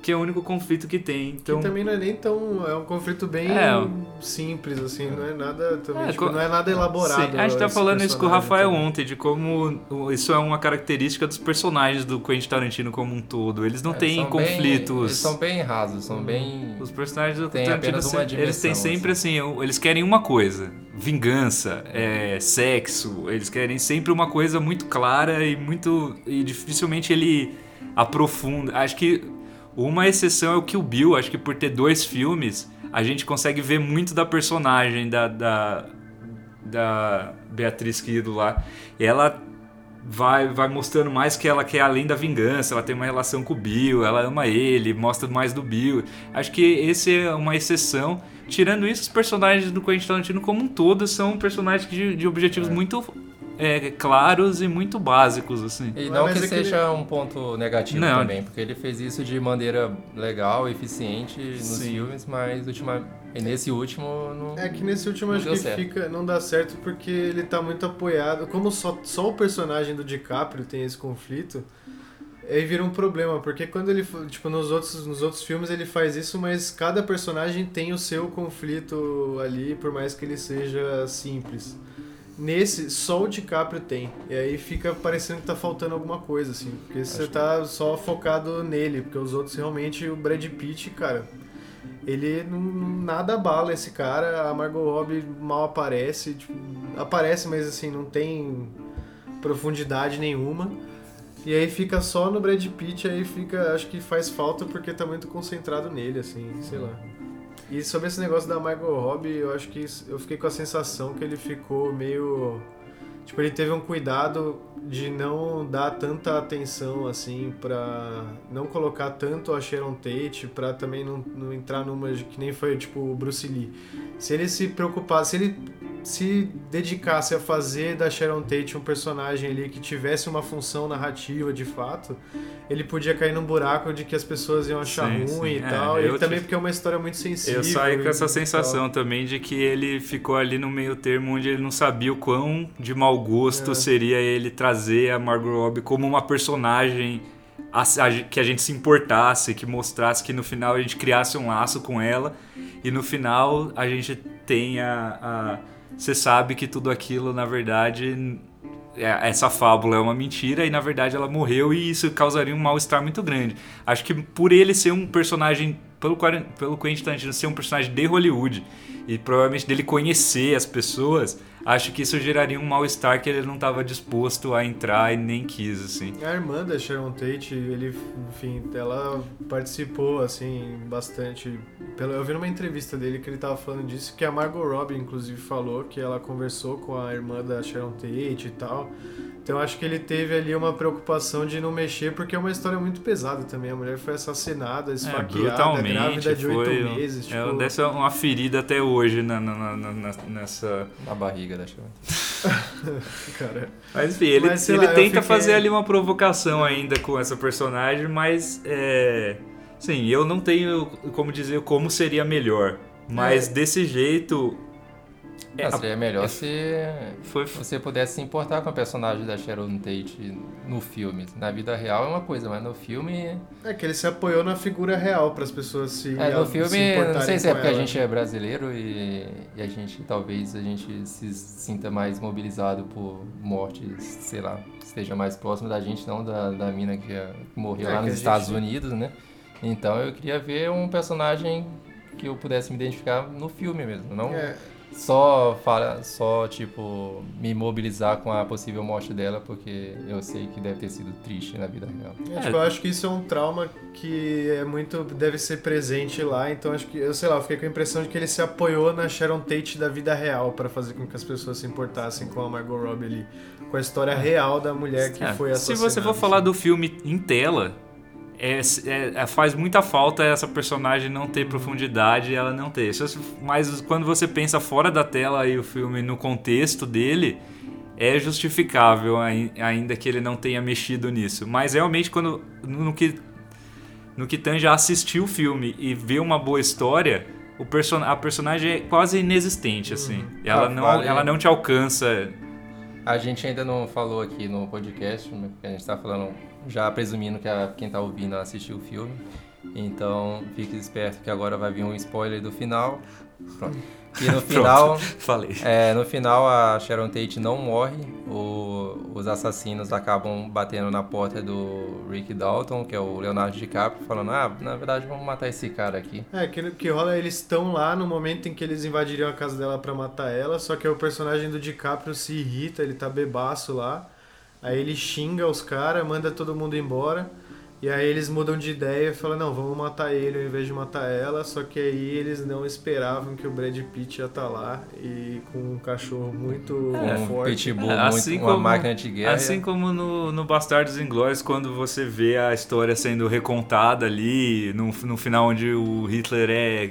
que é o único conflito que tem. Então, Que também não é nem tão. É um conflito bem É. simples, assim, não é nada também. É, tipo, co- não é nada elaborado. Sim, a gente tá falando isso com o Rafael também. ontem, de como isso é uma característica dos personagens do Quentin Tarantino como um todo. Eles não É, têm são bem- conflitos. eles são bem rasos, são bem. Os personagens do Tem Tarantino, apenas uma se- eles têm dimensão, sempre assim, eles querem uma coisa, vingança, é, sexo, eles querem sempre uma coisa muito clara e muito e dificilmente ele aprofunda. Acho que uma exceção é o Kill Bill, acho que por ter dois filmes, a gente consegue ver muito da personagem da, da, da Beatriz Kido lá. Ela vai, vai mostrando mais que ela quer além da vingança, ela tem uma relação com o Bill, ela ama ele, mostra mais do Bill. Acho que esse é uma exceção. Tirando isso, os personagens do Quentin Tarantino como um todo são personagens de, de objetivos muito é, claros e muito básicos, assim. E não mas que é que ele- seja um ponto negativo Não. também, porque ele fez isso de maneira legal, eficiente nos Sim. filmes, mas ultima... e nesse último não. É que nesse último Não acho que certo. fica, não dá certo porque ele tá muito apoiado. Como só, só o personagem do DiCaprio tem esse conflito, aí vira um problema, porque quando ele, tipo, nos outros, nos outros filmes ele faz isso, mas cada personagem tem o seu conflito ali, por mais que ele seja simples. Nesse, só o DiCaprio tem. E aí fica parecendo que tá faltando alguma coisa, assim. Porque você tá só focado nele, porque os outros realmente, o Brad Pitt, cara, ele não- nada abala esse cara, a Margot Robbie mal aparece, tipo, aparece, mas assim, não tem profundidade nenhuma. E aí fica só no Brad Pitt, aí fica, acho que faz falta porque tá muito concentrado nele, assim, sei lá. E sobre esse negócio da Margot Robbie, eu acho que isso- eu fiquei com a sensação que ele ficou meio Tipo, ele teve um cuidado de não dar tanta atenção, assim, pra não colocar tanto a Sharon Tate, pra também não, não entrar numa que nem foi, tipo, o Bruce Lee. Se ele se preocupasse, se ele se dedicasse a fazer da Sharon Tate um personagem ali que tivesse uma função narrativa de fato, ele podia cair num buraco de que as pessoas iam achar Sim, ruim sim. e É, tal. e também te- porque é uma história muito sensível. Eu saí com essa tal. sensação também de que ele ficou ali no meio termo onde ele não sabia o quão de mau gosto É. seria ele trazer a Margot Robbie como uma personagem a- a- que a gente se importasse, que mostrasse que no final a gente criasse um laço com ela e no final a gente tenha você sabe que tudo aquilo na verdade é- essa fábula é uma mentira e na verdade ela morreu e isso causaria um mal-estar muito grande. Acho que por ele ser um personagem, pelo, pelo Quentin Tarantino ser um personagem de Hollywood e provavelmente dele conhecer as pessoas, acho que isso geraria um mal-estar que ele não estava disposto a entrar e nem quis, assim. A irmã da Sharon Tate, ele, enfim, ela participou, assim, bastante. Pela, eu vi numa entrevista dele que ele tava falando disso, que a Margot Robbie, inclusive, falou que ela conversou com a irmã da Sharon Tate e tal. Então acho que ele teve ali uma preocupação de não mexer, porque é uma história muito pesada também. A mulher foi assassinada, É, esfaqueada, grávida de oito meses. é, tipo, deve ser uma ferida até hoje na, na- na- na- nessa... Na barriga da Sharon. cara. Mas enfim, ele, Mas, ele lá, tenta fiquei- fazer ali uma provocação ainda com essa personagem, mas é. Sim, eu não tenho como dizer como seria melhor. Mas É. desse jeito. É, Ah, seria melhor se foi, você pudesse se importar com a personagem da Sharon Tate no filme. Na vida real é uma coisa, mas no filme. É que ele se apoiou na figura real para as pessoas se É, no se filme, importarem não sei se é porque a ela. gente é brasileiro e, e a gente talvez a gente se sinta mais mobilizado por mortes, sei lá, esteja mais próximo da gente, não da, da mina que, é- morreu É, lá que nos a gente- Estados Unidos, né? Então eu queria ver um personagem que eu pudesse me identificar no filme mesmo, não É, só fala, só tipo me mobilizar com a possível morte dela, porque eu sei que deve ter sido triste na vida real. É, tipo, eu acho que isso é um trauma que é muito deve ser presente lá, então acho que eu sei lá, eu fiquei com a impressão de que ele se apoiou na Sharon Tate da vida real para fazer com que as pessoas se importassem com a Margot Robbie ali, com a história real da mulher que É, foi se assassinada. você for falar do filme em tela, é, é- é- faz muita falta essa personagem não ter profundidade e ela não ter. Você- Mas quando você pensa fora da tela e o filme no contexto dele, é justificável, ai- ainda que ele não tenha mexido nisso. Mas realmente, quando no que, no que tange a assistir o filme e ver uma boa história, o person a personagem é quase inexistente, assim. Ela, Ah, não, vale. ela não te alcança. A gente ainda não falou aqui no podcast, né, porque a gente tá falando, já presumindo que a- quem tá ouvindo assistiu o filme. Então, fique esperto que agora vai vir um spoiler do final. Pronto. E no final, Falei. é, no final a Sharon Tate não morre. O- os assassinos acabam batendo na porta do Rick Dalton, que é o Leonardo DiCaprio, falando: "Ah, na verdade vamos matar esse cara aqui". É, que, que rola, eles estão lá no momento em que eles invadiriam a casa dela pra matar ela, só que o personagem do DiCaprio se irrita, ele tá bebaço lá. Aí ele xinga os caras, manda todo mundo embora. E aí eles mudam de ideia e falam, não, vamos matar ele ao invés de matar ela. Só que aí eles não esperavam que o Brad Pitt ia estar lá e com um cachorro muito Um forte. pitbull, É, assim muito, uma como- máquina de guerra. Assim como no, no Bastardos Inglórios, quando você vê a história sendo recontada ali, no, no final onde o Hitler é.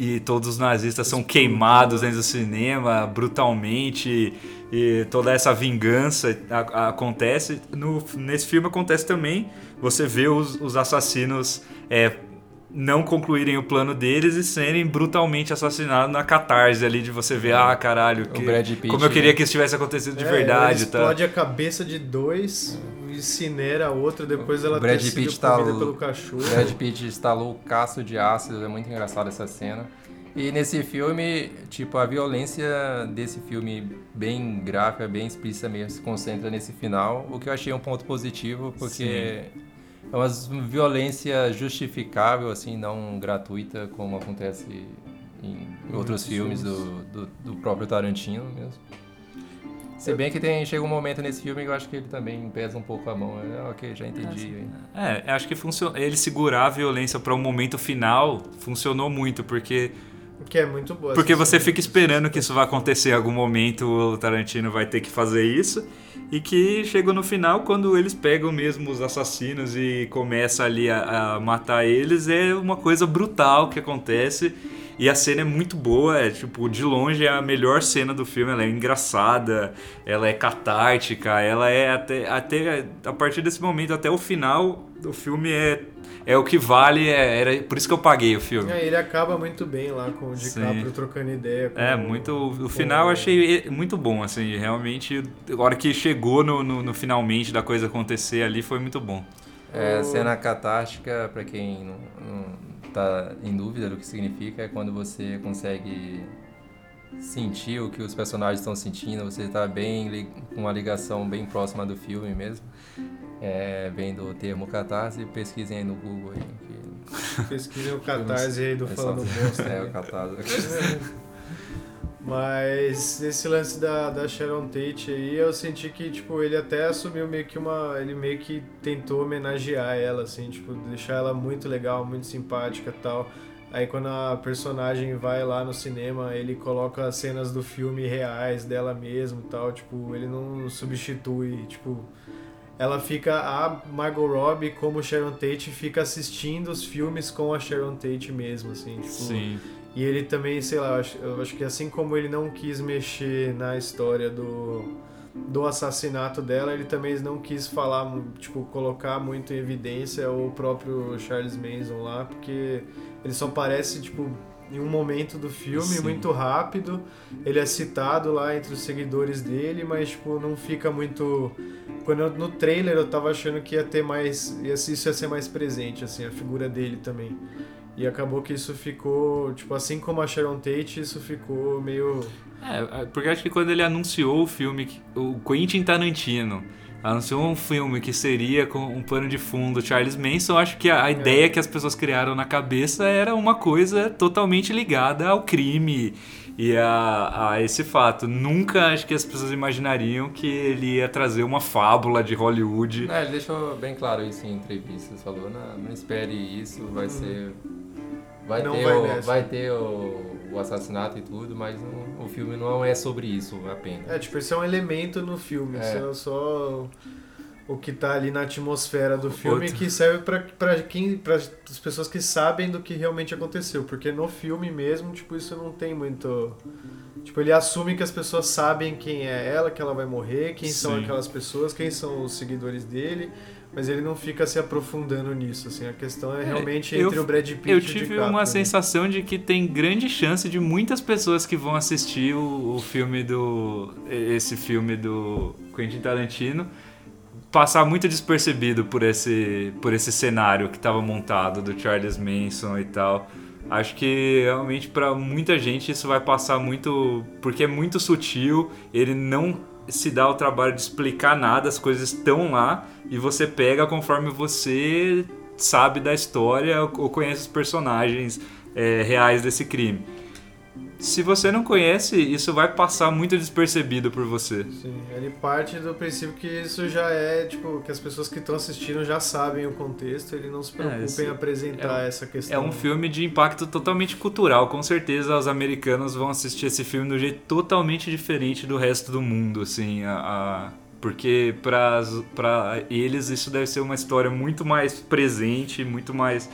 e todos os nazistas são queimados dentro do cinema brutalmente, e toda essa vingança a- a- acontece. No, nesse filme acontece também. Você vê os, os assassinos. é, não concluírem o plano deles e serem brutalmente assassinados na catarse ali de você ver, ah, caralho, que- Pitt, como eu queria né? que isso tivesse acontecido de É, verdade, ele tá? explode a cabeça de dois, incinera a outra, depois ela O Brad ter sido Pitt tá pelo cachorro. Brad Pitt instalou o caço de ácido, é muito engraçado essa cena. E nesse filme, tipo, a violência desse filme bem gráfica, bem explícita mesmo, se concentra nesse final, o que eu achei um ponto positivo, porque é uma violência justificável, assim, não gratuita, como acontece em outros filmes do, do, do próprio Tarantino mesmo. Se bem que tem, chega um momento nesse filme que eu acho que ele também pesa um pouco a mão. É, ok, já entendi. É, acho que funciona. Ele segurar a violência para o momento final funcionou muito, porque Que é muito boa. Porque você fica esperando que isso vai acontecer em algum momento, o Tarantino vai ter que fazer isso. E que chegou no final, quando eles pegam mesmo os assassinos e começa ali a, a matar eles, é uma coisa brutal que acontece. E a cena é muito boa, é tipo, de longe é a melhor cena do filme, ela é engraçada, ela é catártica, ela é até, até a partir desse momento até o final, o filme é, é o que vale, é, era por isso que eu paguei o filme. É, ele acaba muito bem lá com o DiCaprio Sim. trocando ideia. Com É, o- muito. O com final eu o- achei muito bom, assim, realmente. A hora que chegou no, no, no finalmente da coisa acontecer ali foi muito bom. É, O- cena catártica, pra quem não, não tá em dúvida do que significa, é quando você consegue sentir o que os personagens estão sentindo, você tá bem com uma ligação bem próxima do filme mesmo. É, vem do termo catarse, pesquisem aí no Google aí. Que Pesquisem o catarse aí do é Falando Bosta. É, o catarse. Mas esse lance da, da Sharon Tate aí, eu senti que, tipo, ele até assumiu meio que uma. Ele meio que tentou homenagear ela, assim, tipo, deixar ela muito legal, muito simpática tal. Aí quando a personagem vai lá no cinema, ele coloca as cenas do filme reais dela mesmo tal, tipo, ele não substitui, tipo. Ela fica, a Margot Robbie, como Sharon Tate, fica assistindo os filmes com a Sharon Tate mesmo, assim, tipo. E ele também, sei lá, eu acho, eu acho que assim como ele não quis mexer na história do, do assassinato dela, ele também não quis falar, tipo, colocar muito em evidência o próprio Charles Manson lá, porque ele só aparece, tipo, em um momento do filme, Sim. muito rápido. Ele é citado lá entre os seguidores dele, mas, tipo, não fica muito. Quando eu- no trailer eu tava achando que ia ter mais. Isso ia ser mais presente, assim, a figura dele também. E acabou que isso ficou, tipo, assim como a Sharon Tate, isso ficou meio. É, porque acho que quando ele anunciou o filme, que- o Quentin Tarantino anunciou um filme que seria com um pano de fundo Charles Manson, acho que a, a ideia que as pessoas criaram na cabeça era uma coisa totalmente ligada ao crime e a, a esse fato. Nunca acho que as pessoas imaginariam que ele ia trazer uma fábula de Hollywood. Não, ele deixou bem claro isso em entrevistas, falou, não, não espere isso, vai ser... Vai Não ter, vai o, nessa. vai ter o, o assassinato e tudo, mas não- o filme não é sobre isso apenas. É, tipo, isso é um elemento no filme, É. isso é só o que tá ali na atmosfera do filme Outro. que serve pra quem. para as pessoas que sabem do que realmente aconteceu. Porque no filme mesmo, tipo, isso não tem muito. Tipo, ele assume que as pessoas sabem quem é ela, que ela vai morrer, quem são Sim. aquelas pessoas, quem são os seguidores dele, mas ele não fica se aprofundando nisso, assim. A questão é É, realmente eu- entre o Brad Pitt Eu e o tive DiCaprio, uma né? sensação de que tem grande chance de muitas pessoas que vão assistir o, o filme do. esse filme do Quentin Tarantino passar muito despercebido por esse, por esse cenário que estava montado do Charles Manson e tal. Acho que realmente para muita gente isso vai passar muito. porque é muito sutil, ele não se dá o trabalho de explicar nada, as coisas estão lá e você pega conforme você sabe da história ou conhece os personagens é, reais desse crime. Se você não conhece, isso vai passar muito despercebido por você. Sim, ele parte do princípio que isso já é, tipo, que as pessoas que estão assistindo já sabem o contexto, ele não se preocupa esse- em apresentar é- essa questão. É um filme de impacto totalmente cultural. Com certeza os americanos vão assistir esse filme de um jeito totalmente diferente do resto do mundo, assim, a, a- porque para eles isso deve ser uma história muito mais presente, muito mais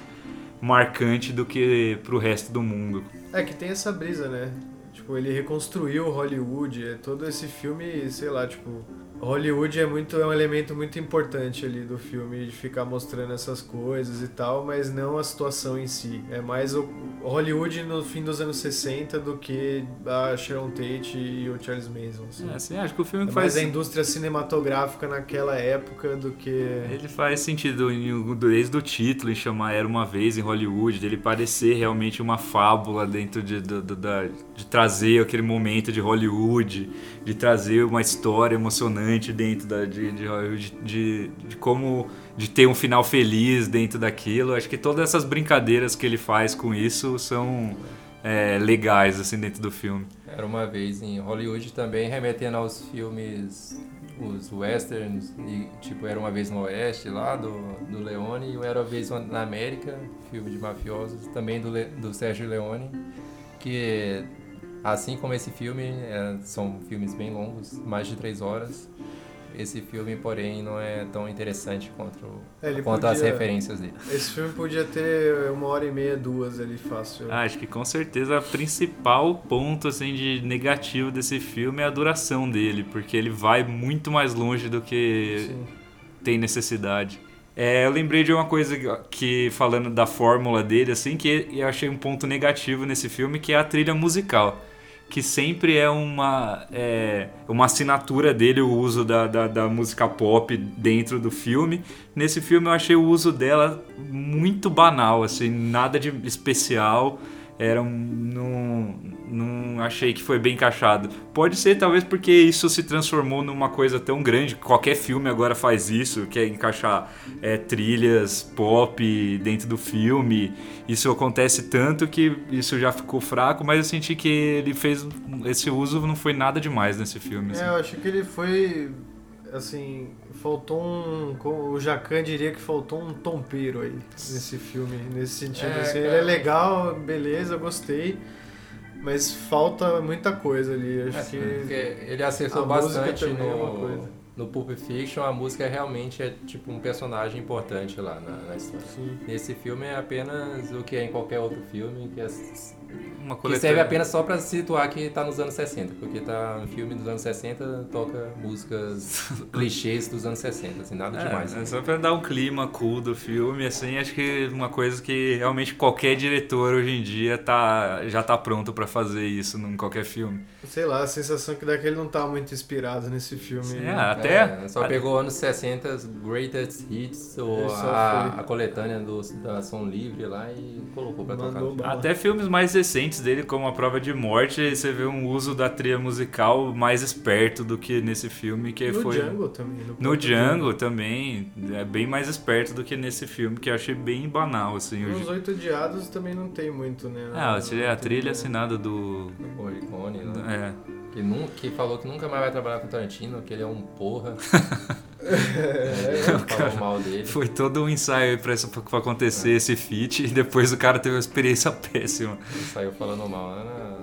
marcante do que pro resto do mundo. É que tem essa brisa, né? Tipo, ele reconstruiu Hollywood, é todo esse filme, sei lá, tipo, Hollywood é muito é um elemento muito importante ali do filme de ficar mostrando essas coisas e tal, mas não a situação em si. É mais o Hollywood no fim dos anos 60 do que a Sharon Tate e o Charles Manson. Assim. É, assim, acho que o filme É faz mais a indústria cinematográfica naquela época do que. Ele faz sentido em- desde o título em chamar Era Uma Vez em Hollywood, dele parecer realmente uma fábula dentro de, do- do- da, de trazer aquele momento de Hollywood, de trazer uma história emocionante dentro da, de, de de, de como de ter um final feliz dentro daquilo. Acho que todas essas brincadeiras que ele faz com isso são é, legais assim dentro do filme. Era uma vez em Hollywood também, remetendo aos filmes, os westerns, e, tipo Era Uma Vez no Oeste, lá do, do Leone, e Era Uma Vez na América, filme de mafiosos, também do, do Sérgio Leone, que, assim como esse filme, é, são filmes bem longos, mais de três horas. Esse filme, porém, não é tão interessante quanto, É, ele quanto as podia- referências dele. Esse filme podia ter uma hora e meia, duas ali fácil. Ah, acho que com certeza o principal ponto assim de negativo desse filme é a duração dele, porque ele vai muito mais longe do que Sim. tem necessidade. É, eu lembrei de uma coisa que falando da fórmula dele assim, que eu achei um ponto negativo nesse filme, que é a trilha musical. Que sempre é uma, é, uma assinatura dele, o uso da, da, da música pop dentro do filme. Nesse filme eu achei o uso dela muito banal, assim, nada de especial. Era um. Não achei que foi bem encaixado. Pode ser, talvez, porque isso se transformou numa coisa tão grande. Qualquer filme agora faz isso, que é encaixar é, trilhas pop dentro do filme. Isso acontece tanto que isso já ficou fraco, mas eu senti que ele fez. Esse uso não foi nada demais nesse filme. assim. É, eu acho que ele foi. Assim, faltou um. O Jacan diria que faltou um tompeiro aí nesse filme, nesse sentido. É, assim, ele é legal, beleza, gostei. Mas falta muita coisa ali. Acho Assim, que. porque ele acertou bastante é no, no Pulp Fiction, a música realmente é tipo um personagem importante lá na, na história. Sim. Nesse filme é apenas o que é em qualquer outro filme, que, é, Uma que coletânea. serve apenas só pra situar que tá nos anos 60, porque tá um filme dos anos 60, toca músicas clichês dos anos 60, assim, nada demais. É, é só pra dar um clima cool do filme, assim, acho que uma coisa que realmente qualquer diretor hoje em dia tá, já tá pronto pra fazer isso em qualquer filme. Sei lá, a sensação que dá que ele não tá muito inspirado nesse filme. É, até. É, só pegou anos 60, Greatest Hits, ou a, a coletânea do, da Som Livre lá e colocou pra tocar. Mandou no filme. bala. Até filmes mais recentes dele, como A Prova de Morte, você vê um uso da trilha musical mais esperto do que nesse filme, que no foi. Django também. No, No Django também, é bem mais esperto do que nesse filme, que eu achei bem banal, assim. Nos hoje. Oito Odiados também não tem muito, né? Ah, eu tirei a trilha muito. assinada do. Do Morricone, né? É. Que, nun- que falou que nunca mais vai trabalhar com Tarantino, que ele é um porra. É, é, falou mal dele. Foi todo um ensaio pra, isso, pra acontecer esse feat e depois o cara teve uma experiência péssima. Ele saiu falando mal. Ah,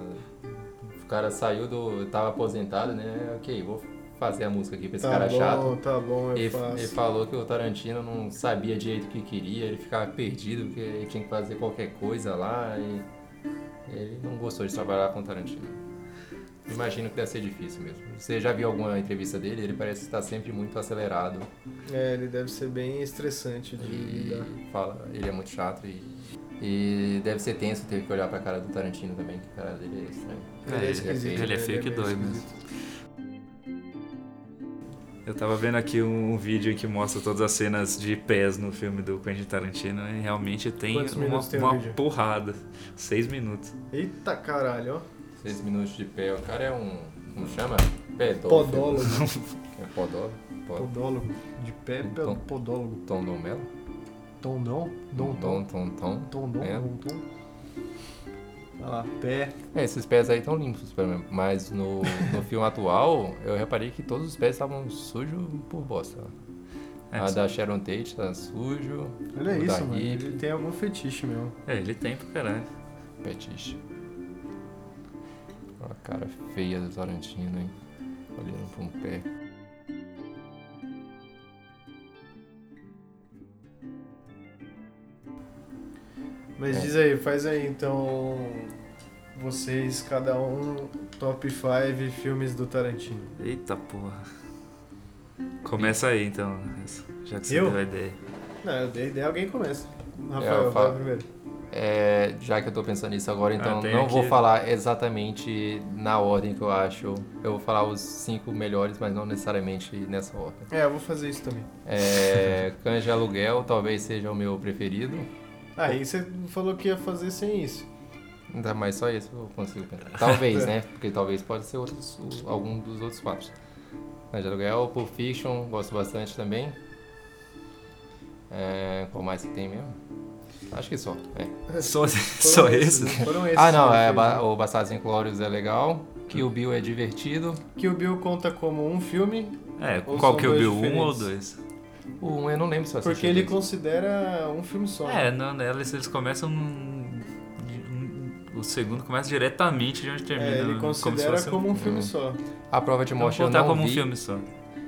O cara saiu do. tava aposentado, né? Ok, vou fazer a música aqui pra esse tá cara bom, chato. tá bom, eu Ele, faço. ele falou que o Tarantino não sabia direito o que queria, ele ficava perdido porque ele tinha que fazer qualquer coisa lá e ele não gostou de trabalhar com o Tarantino. Imagino que deve ser difícil mesmo. Você já viu alguma entrevista dele? Ele parece estar sempre muito acelerado É, ele deve ser bem estressante de lidar. e fala, ele é muito chato e, e deve ser tenso ter que olhar pra cara do Tarantino também, que a cara dele é estranho. Ele é esquisito, ele é né? feio Ele que é dói mesmo. Eu tava vendo aqui um, um vídeo que mostra todas as cenas de pés no filme do Quentin Tarantino e realmente tem Quantos uma, tem uma porrada. Seis minutos. Eita caralho, ó. Seis minutos de pé, o cara é um. como chama? Pedófilo. Podólogo. É podólogo? Pod- Podólogo. De pé, Tom. podólogo. Tom Dom Melo? Tondão? Dom, Tom, tom. Tom, Tom. Tondão, É. dom, tom. Olha lá, pé. É, esses pés aí estão limpos, pelo menos. Mas no, no filme atual, eu reparei que todos os pés estavam sujos por bosta. É, a da Sharon Tate tá sujo. Olha isso, mano. Hip, Ele tem algum fetiche mesmo. É, ele tem pra caralho. Petiche. Olha a cara feia do Tarantino, hein? Olhando pra um pé. Mas É. diz aí, faz aí então. Vocês, cada um, top 5 filmes do Tarantino. Eita porra. Começa aí então, já que você Eu? deu a ideia. Não, eu dei ideia, alguém começa. Rafael, eu fala falo. primeiro. É, já que eu tô pensando nisso agora, então Ah, não vou aqui- falar exatamente na ordem que eu acho. Eu vou falar os cinco melhores, mas não necessariamente nessa ordem. É, eu vou fazer isso também. É, de Aluguel talvez seja o meu preferido. Aí você falou que ia fazer sem isso. Ainda mais só esse eu consigo pensar. Talvez, né? Porque talvez pode ser outros, o- algum dos outros quatro. De Aluguel, Pulp Fiction, gosto bastante também. É, qual mais que tem mesmo? Acho que só. é. Só, só esses, esse? né? Foram esses. Ah, não, é, ba- né? o Bastardos Inglórios é legal. Kill Bill é divertido. Kill Bill conta como um filme, É, qual que eu dois vi? Um ou diferentes? dois? O 1 eu não lembro se eu assisti. porque ele dois. considera um filme só. É, não, eles, eles começam. o segundo começa diretamente de onde termina. É, ele se considera fosse como um filme Hum. só. A prova de Vamos morte eu contar não como um vi. filme só.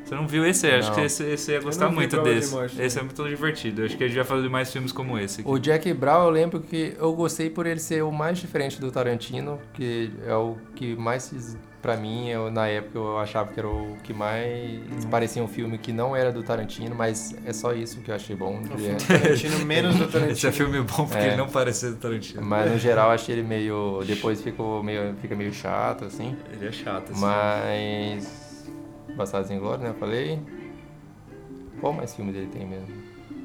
Você não viu esse? Acho Não. que esse, esse ia gostar muito desse. Morte, esse né? é muito divertido. Acho que a gente vai fazer mais filmes como esse. aqui. O Jack Brown eu lembro que eu gostei por ele ser o mais diferente do Tarantino, que é o que mais pra mim, eu, na época eu achava que era o que mais parecia um filme que não era do Tarantino, mas é só isso que eu achei bom. É- Tarantino menos do Tarantino. Esse é filme bom porque É. ele não parecia do Tarantino. Mas no geral achei ele meio. Depois ficou meio, fica meio chato, assim. Ele é chato. Assim. Mas. Bastardos em Glória, né? Eu falei. Qual mais filme dele tem mesmo?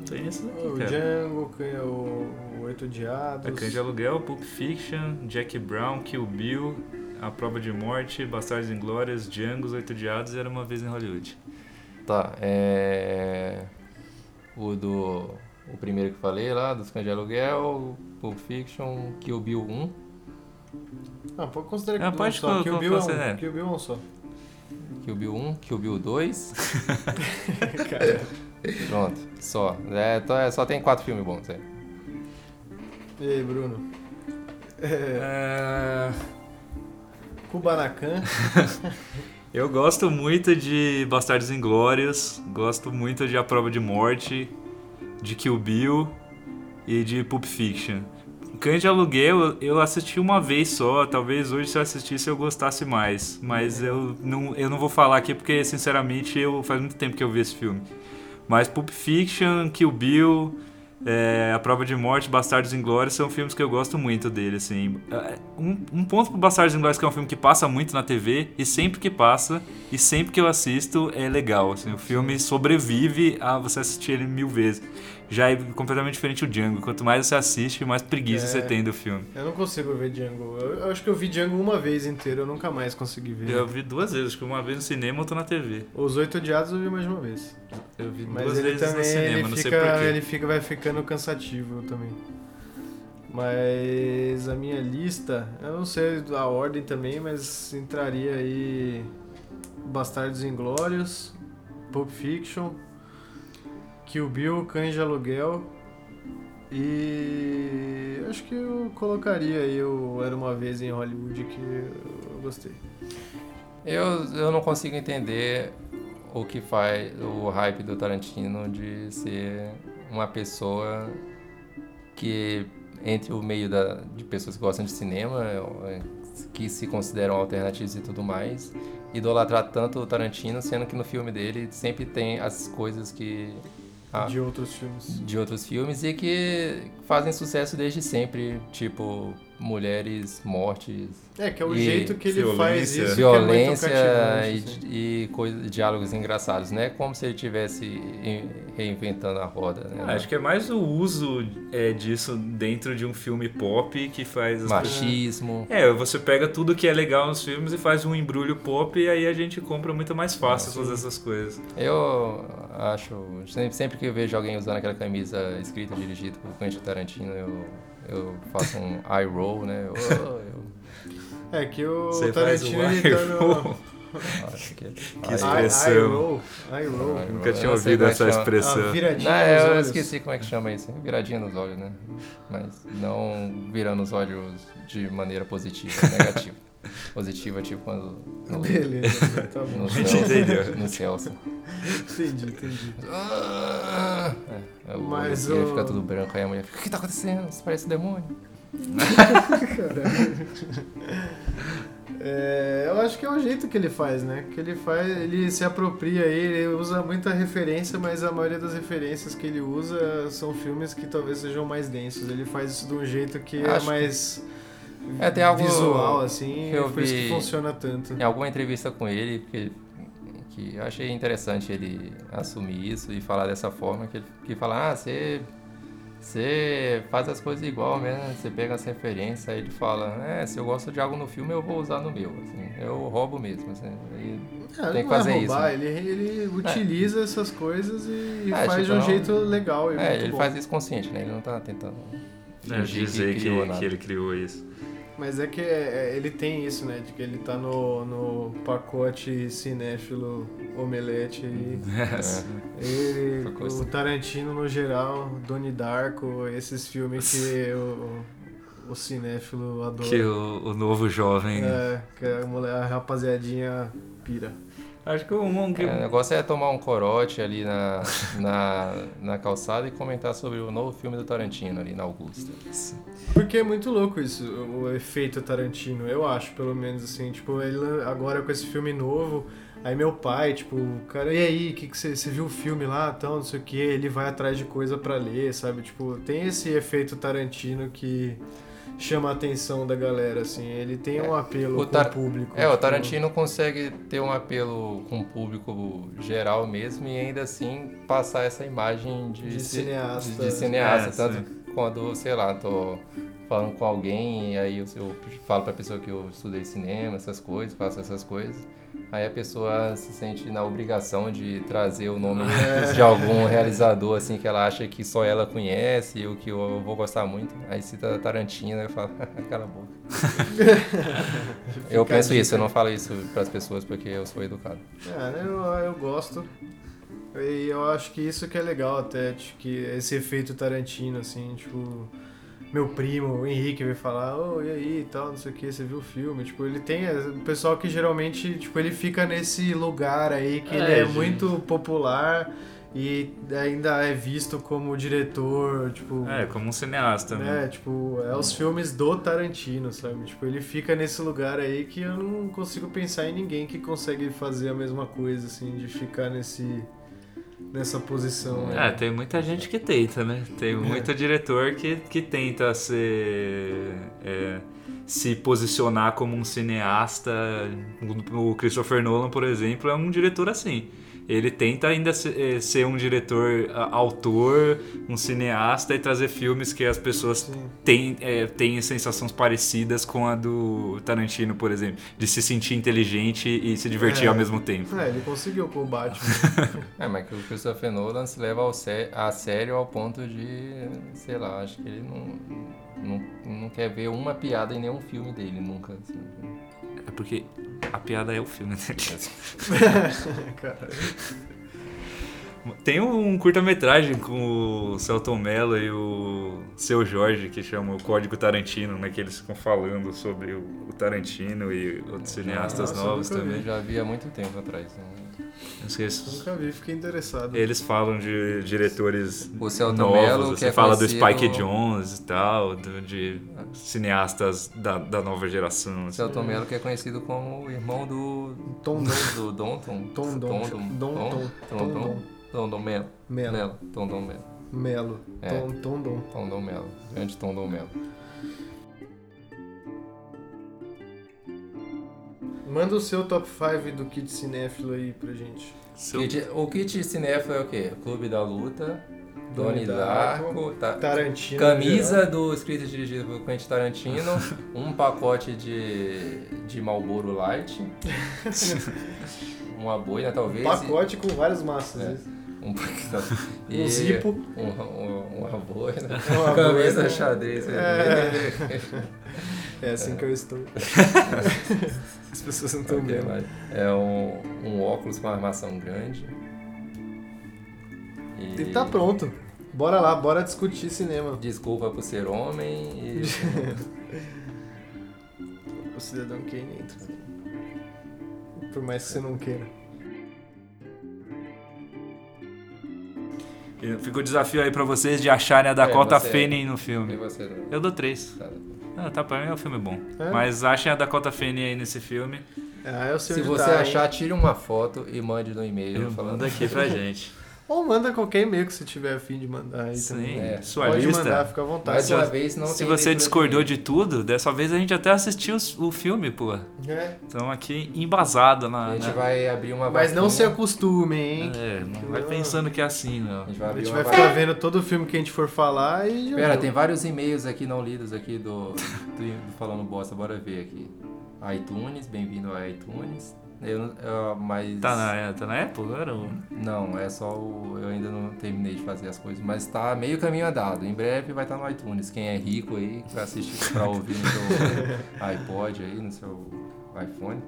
Tem esse daqui, O cara. Django, o, o Oito Odiados. A Cães de Aluguel, Pulp Fiction, Jack Brown, Kill Bill, A Prova de Morte, Bastardos Inglórias, Django, Os Oito Odiados e Era Uma Vez em Hollywood. Tá, é. O do. O primeiro que falei lá, dos Cães de Aluguel, Pulp Fiction, Kill Bill 1. Ah, pode considerar que Ah, um pode só. Kill Bill é considerar. um. Kill Bill é um só. Kill Bill 1, Kill Bill 2. Cara, Pronto, só. É, então é- só tem quatro filmes bons, é. e aí, Bruno? É, É, Kubanacan. Eu gosto muito de Bastardos Inglórios, gosto muito de A Prova de Morte, de Kill Bill e de Pulp Fiction. Cães de Aluguel eu assisti uma vez só, talvez hoje se eu assistisse eu gostasse mais, mas eu não, eu não vou falar aqui porque sinceramente eu faz muito tempo que eu vi esse filme. Mas Pulp Fiction, Kill Bill, é, A Prova de Morte, Bastardos Inglórios são filmes que eu gosto muito dele, assim. É, Um, um ponto pro Bastardos Inglórios que é um filme que passa muito na TV e sempre que passa e sempre que eu assisto é legal, assim. O filme sobrevive a você assistir ele mil vezes. Já é completamente diferente o Django. Quanto mais você assiste, mais preguiça É. você tem do filme. Eu não consigo ver Django. Eu, eu acho que eu vi Django uma vez inteiro, eu nunca mais consegui ver. Eu vi duas vezes, acho que uma vez no cinema outra na TV. Os Oito Odiados eu vi mais uma vez. Eu vi Mas duas ele vezes também no cinema, ele não sei fica, porquê. ele fica, vai ficando cansativo também. Mas a minha lista, eu não sei a ordem também, mas entraria aí Bastardos Inglórios, Pulp Fiction, Kill Bill, Cães de Aluguel e acho que eu colocaria aí o Era Uma Vez em Hollywood que eu gostei. Eu, eu não consigo entender o que faz o hype do Tarantino de ser uma pessoa que entre o meio da, de pessoas que gostam de cinema, que se consideram alternativos e tudo mais, idolatrar tanto o Tarantino, sendo que no filme dele sempre tem as coisas que a- De outros filmes. de outros filmes e que fazem sucesso desde sempre, tipo mulheres, mortes, É, que é o E jeito que ele faz violência. isso. violência que é e, assim. e coisa, diálogos engraçados, né? Como se ele estivesse in- reinventando a roda, né? Ah, acho que é mais o uso é, disso dentro de um filme pop que faz as pessoas- Machismo. É, você pega tudo que é legal nos filmes e faz um embrulho pop e aí a gente compra muito mais fácil fazer essas coisas. Eu acho, sempre, sempre que eu vejo alguém usando aquela camisa escrita dirigido por Quentin Tarantino, eu, eu faço um eye roll, né? Eu, eu É que o Você faz Tarantino um ele tá eye no. roll. acho que... Que expressão. Eye roll. Eye roll. Nunca tinha ouvido é essa chama. expressão. A viradinha Não, eu olhos. esqueci como é que chama isso. Viradinha nos olhos, né? Mas não virando os olhos de maneira positiva, negativa. Positiva, tipo quando. No, Beleza, tá bom. no A gente Celso. entendeu. No Celso. Entendi, entendi. É, o Mas assim, o- fica tudo branco, aí a mulher fica, o que tá acontecendo? Isso parece demônio. É, eu acho que é o jeito que ele faz, né? Que ele faz, ele se apropria aí, ele usa muita referência, mas a maioria das referências que ele usa são filmes que talvez sejam mais densos. Ele faz isso de um jeito que é Acho- mais É, tem algo visual, assim, que eu é por isso que vi- funciona tanto. Em alguma entrevista com ele, que, que eu achei interessante ele assumir isso e falar dessa forma, que ele que fala, ah, você, você faz as coisas igual mesmo, você pega as referências, aí ele fala, é, se eu gosto de algo no filme, eu vou usar no meu, assim, eu roubo mesmo, assim, Ah, tem que não é fazer roubar, isso. ele, ele utiliza essas coisas e É, faz tipo, de um não- jeito legal e É, muito ele bom. faz isso consciente, né? Ele não tá tentando É, dizer que, nada. que ele criou isso. Mas é que é- é- ele tem isso, né? De que ele tá no, no pacote cinéfilo omelete e É. ele, o Tarantino no geral, Donnie Darko, esses filmes que o, o cinéfilo adora. Que o, o novo jovem. É, que a, mulher, a rapaziadinha pira. Acho que o um, É, o negócio é tomar um corote ali na, na, na calçada e comentar sobre o novo filme do Tarantino ali na Augusta. Porque é muito louco isso, o efeito Tarantino, eu acho, pelo menos assim, tipo, ele agora com esse filme novo, aí meu pai, tipo, cara, e aí, que que você, você viu o filme lá, tal, não sei o que, ele vai atrás de coisa pra ler, sabe? Tipo, tem esse efeito Tarantino que chama a atenção da galera, assim, ele tem um apelo O com o público. É, o tipo, Tarantino consegue ter um apelo com o público geral mesmo e ainda assim passar essa imagem de, De ci- cineasta. De, de cineasta. É, tanto quando, sei lá, tô falando com alguém e aí eu, eu falo pra pessoa que eu estudei cinema, essas coisas, faço essas coisas. Aí a pessoa se sente na obrigação de trazer o nome É. de algum realizador assim que ela acha que só ela conhece ou que eu vou gostar muito. Aí cita Tarantino, eu falo, cala a boca. Eu penso isso, eu não falo isso pras pessoas porque eu sou educado. É, eu, eu gosto. E eu acho que isso que é legal até, tipo, que esse efeito Tarantino, assim, tipo, meu primo, o Henrique, vai falar, ô, e aí, e tal, não sei o que, você viu o filme? Tipo, ele tem é, o pessoal que geralmente, tipo, ele fica nesse lugar aí que ele É, é gente. muito popular e ainda é visto como diretor, tipo... É, como um cineasta mesmo. É, tipo, é os filmes do Tarantino, sabe? Tipo, ele fica nesse lugar aí que eu não consigo pensar em ninguém que consegue fazer a mesma coisa, assim, de ficar nesse nessa posição. É, tem muita gente que tenta, né? Tem muito diretor que, que tenta ser, é, se posicionar como um cineasta. O Christopher Nolan, por exemplo, é um diretor assim. Ele tenta ainda eh, ser um diretor autor, um cineasta e trazer filmes que as pessoas Sim. têm, é, têm sensações parecidas com a do Tarantino, por exemplo. De se sentir inteligente e se divertir É. ao mesmo tempo. É, ele conseguiu com o Batman. É, mas que o Christopher Nolan se leva ao sé- a sério ao ponto de, sei lá, acho que ele não, não, não quer ver uma piada em nenhum filme dele, nunca. assim. É porque a piada é o filme dele. Cara, Tem um curta-metragem com o Celton Mello e o Seu Jorge que chama o Código Tarantino, né? Que eles ficam falando sobre o Tarantino e outros cineastas novos também. Eu já vi há muito tempo atrás. né? Esqueço. nunca vi, fiquei interessado. Eles falam de diretores O Mello, novos, que você é fala do Spike Jones e tal, do- de cineastas da, da nova geração. assim. Celton Mello, que é conhecido como o irmão do. Tom do Donton. Tom. Tom Dom Tom. Tom Dom Mello. Melo. Tom Mello. Melo. É. Tom, Tom Dom. Tom Dom Mello. Grande Tom Dom Mello. Manda o seu top 5 do kit cinéfilo aí pra gente. Seu- Kit- o kit cinéfilo é o quê? Clube da Luta, Doni Darko, tá- Tarantino. camisa do escrito e dirigido pelo Quentin Tarantino, um pacote de, de Marlboro Light, uma boina talvez. Um pacote com várias massas. É. Um, pacote, Um zipo. Um, um, uma boina. Uma camisa boina. xadrez. É. É assim que eu estou. As pessoas não estão Ok, vendo. vai. É um, um óculos com armação grande. E tá pronto. Bora lá, bora discutir cinema. Desculpa por ser homem e. O Cidadão Kane entra. Por mais que você não queira. E Fica o desafio aí pra vocês de acharem a Dakota É, você- Fanning no E filme. você? Eu dou três. Tá. Ah, tá, pra mim é um filme bom. É? Mas achem a Dakota Fanning aí nesse filme. Ah, eu sei Se você tá, hein? achar, tire uma foto e mande no e-mail mando aqui pra gente. Ou manda qualquer e-mail que você tiver afim de mandar aí Sim, também. É. sua Pode lista. mandar, fica à vontade. Mais se uma você- vez, não Se tem você discordou de tudo, dessa vez a gente até assistiu o filme, pô. É. Estamos aqui embasado na. A gente na- vai abrir uma Mas não se acostumem, hein? É, não vai pensando que é assim, não. A gente vai A gente vai vaquinha. ficar vendo todo filme que a gente for falar e Pera, tem vários e-mails aqui não lidos aqui do, do, do Falando Bosta, bora ver aqui. iTunes, bem-vindo a iTunes. Eu, eu- mas... Tá na, tá na Apple? Era o... Não, é só o... Eu ainda não terminei de fazer as coisas, mas tá meio caminho andado. Em breve vai estar no iTunes. Quem é rico aí, pra assistir, pra ouvir no seu iPod aí, no seu iPhone.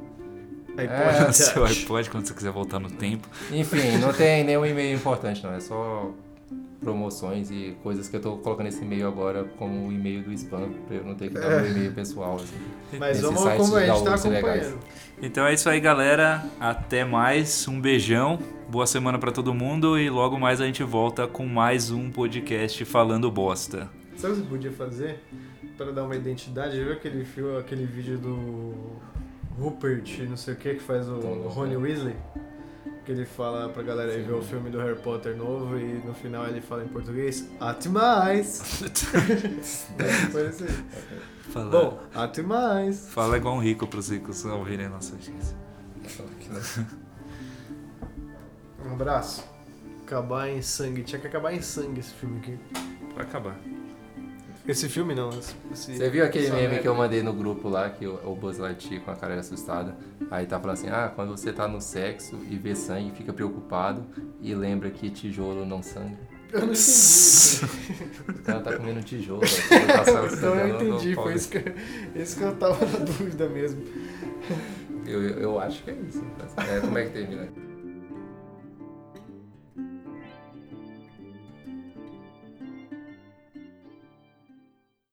Aí É, seu iPod quando você quiser voltar no tempo. Enfim, não tem nenhum e-mail importante não, é só promoções e coisas que eu tô colocando esse e-mail agora como o e-mail do spam, pra eu não ter que dar meu e-mail pessoal. Assim. Mas Nesses vamos sites como a de gente tá legais. acompanhando. Então é isso aí, galera. Até mais. Um beijão. Boa semana pra todo mundo e logo mais a gente volta com mais um podcast falando bosta. Sabe o que você podia fazer? Para dar uma identidade, viu aquele, filme, aquele vídeo do Rupert, não sei o que, que faz o Tom Rony Weasley? Que ele fala pra galera aí ver o filme do Harry Potter novo e no final ele fala em português, até mais! Foi assim. Fala, Bom, até mais! fala igual um rico pros ricos ouvirem a nossa gente. Um abraço. Acabar em sangue. Tinha que acabar em sangue esse filme aqui. Vai acabar. Esse filme não. esse- esse- Você viu aquele meme que eu mandei no grupo lá, que o o Buzz Lightyear com a cara assustada? Aí tá falando assim, ah, quando você tá no sexo e vê sangue, fica preocupado e lembra que tijolo não sangra. Eu não entendi. O cara tá comendo tijolo. aí tá então eu entendi. Foi isso que, isso que eu tava na dúvida mesmo. eu, eu acho que é isso. É, como é que termina?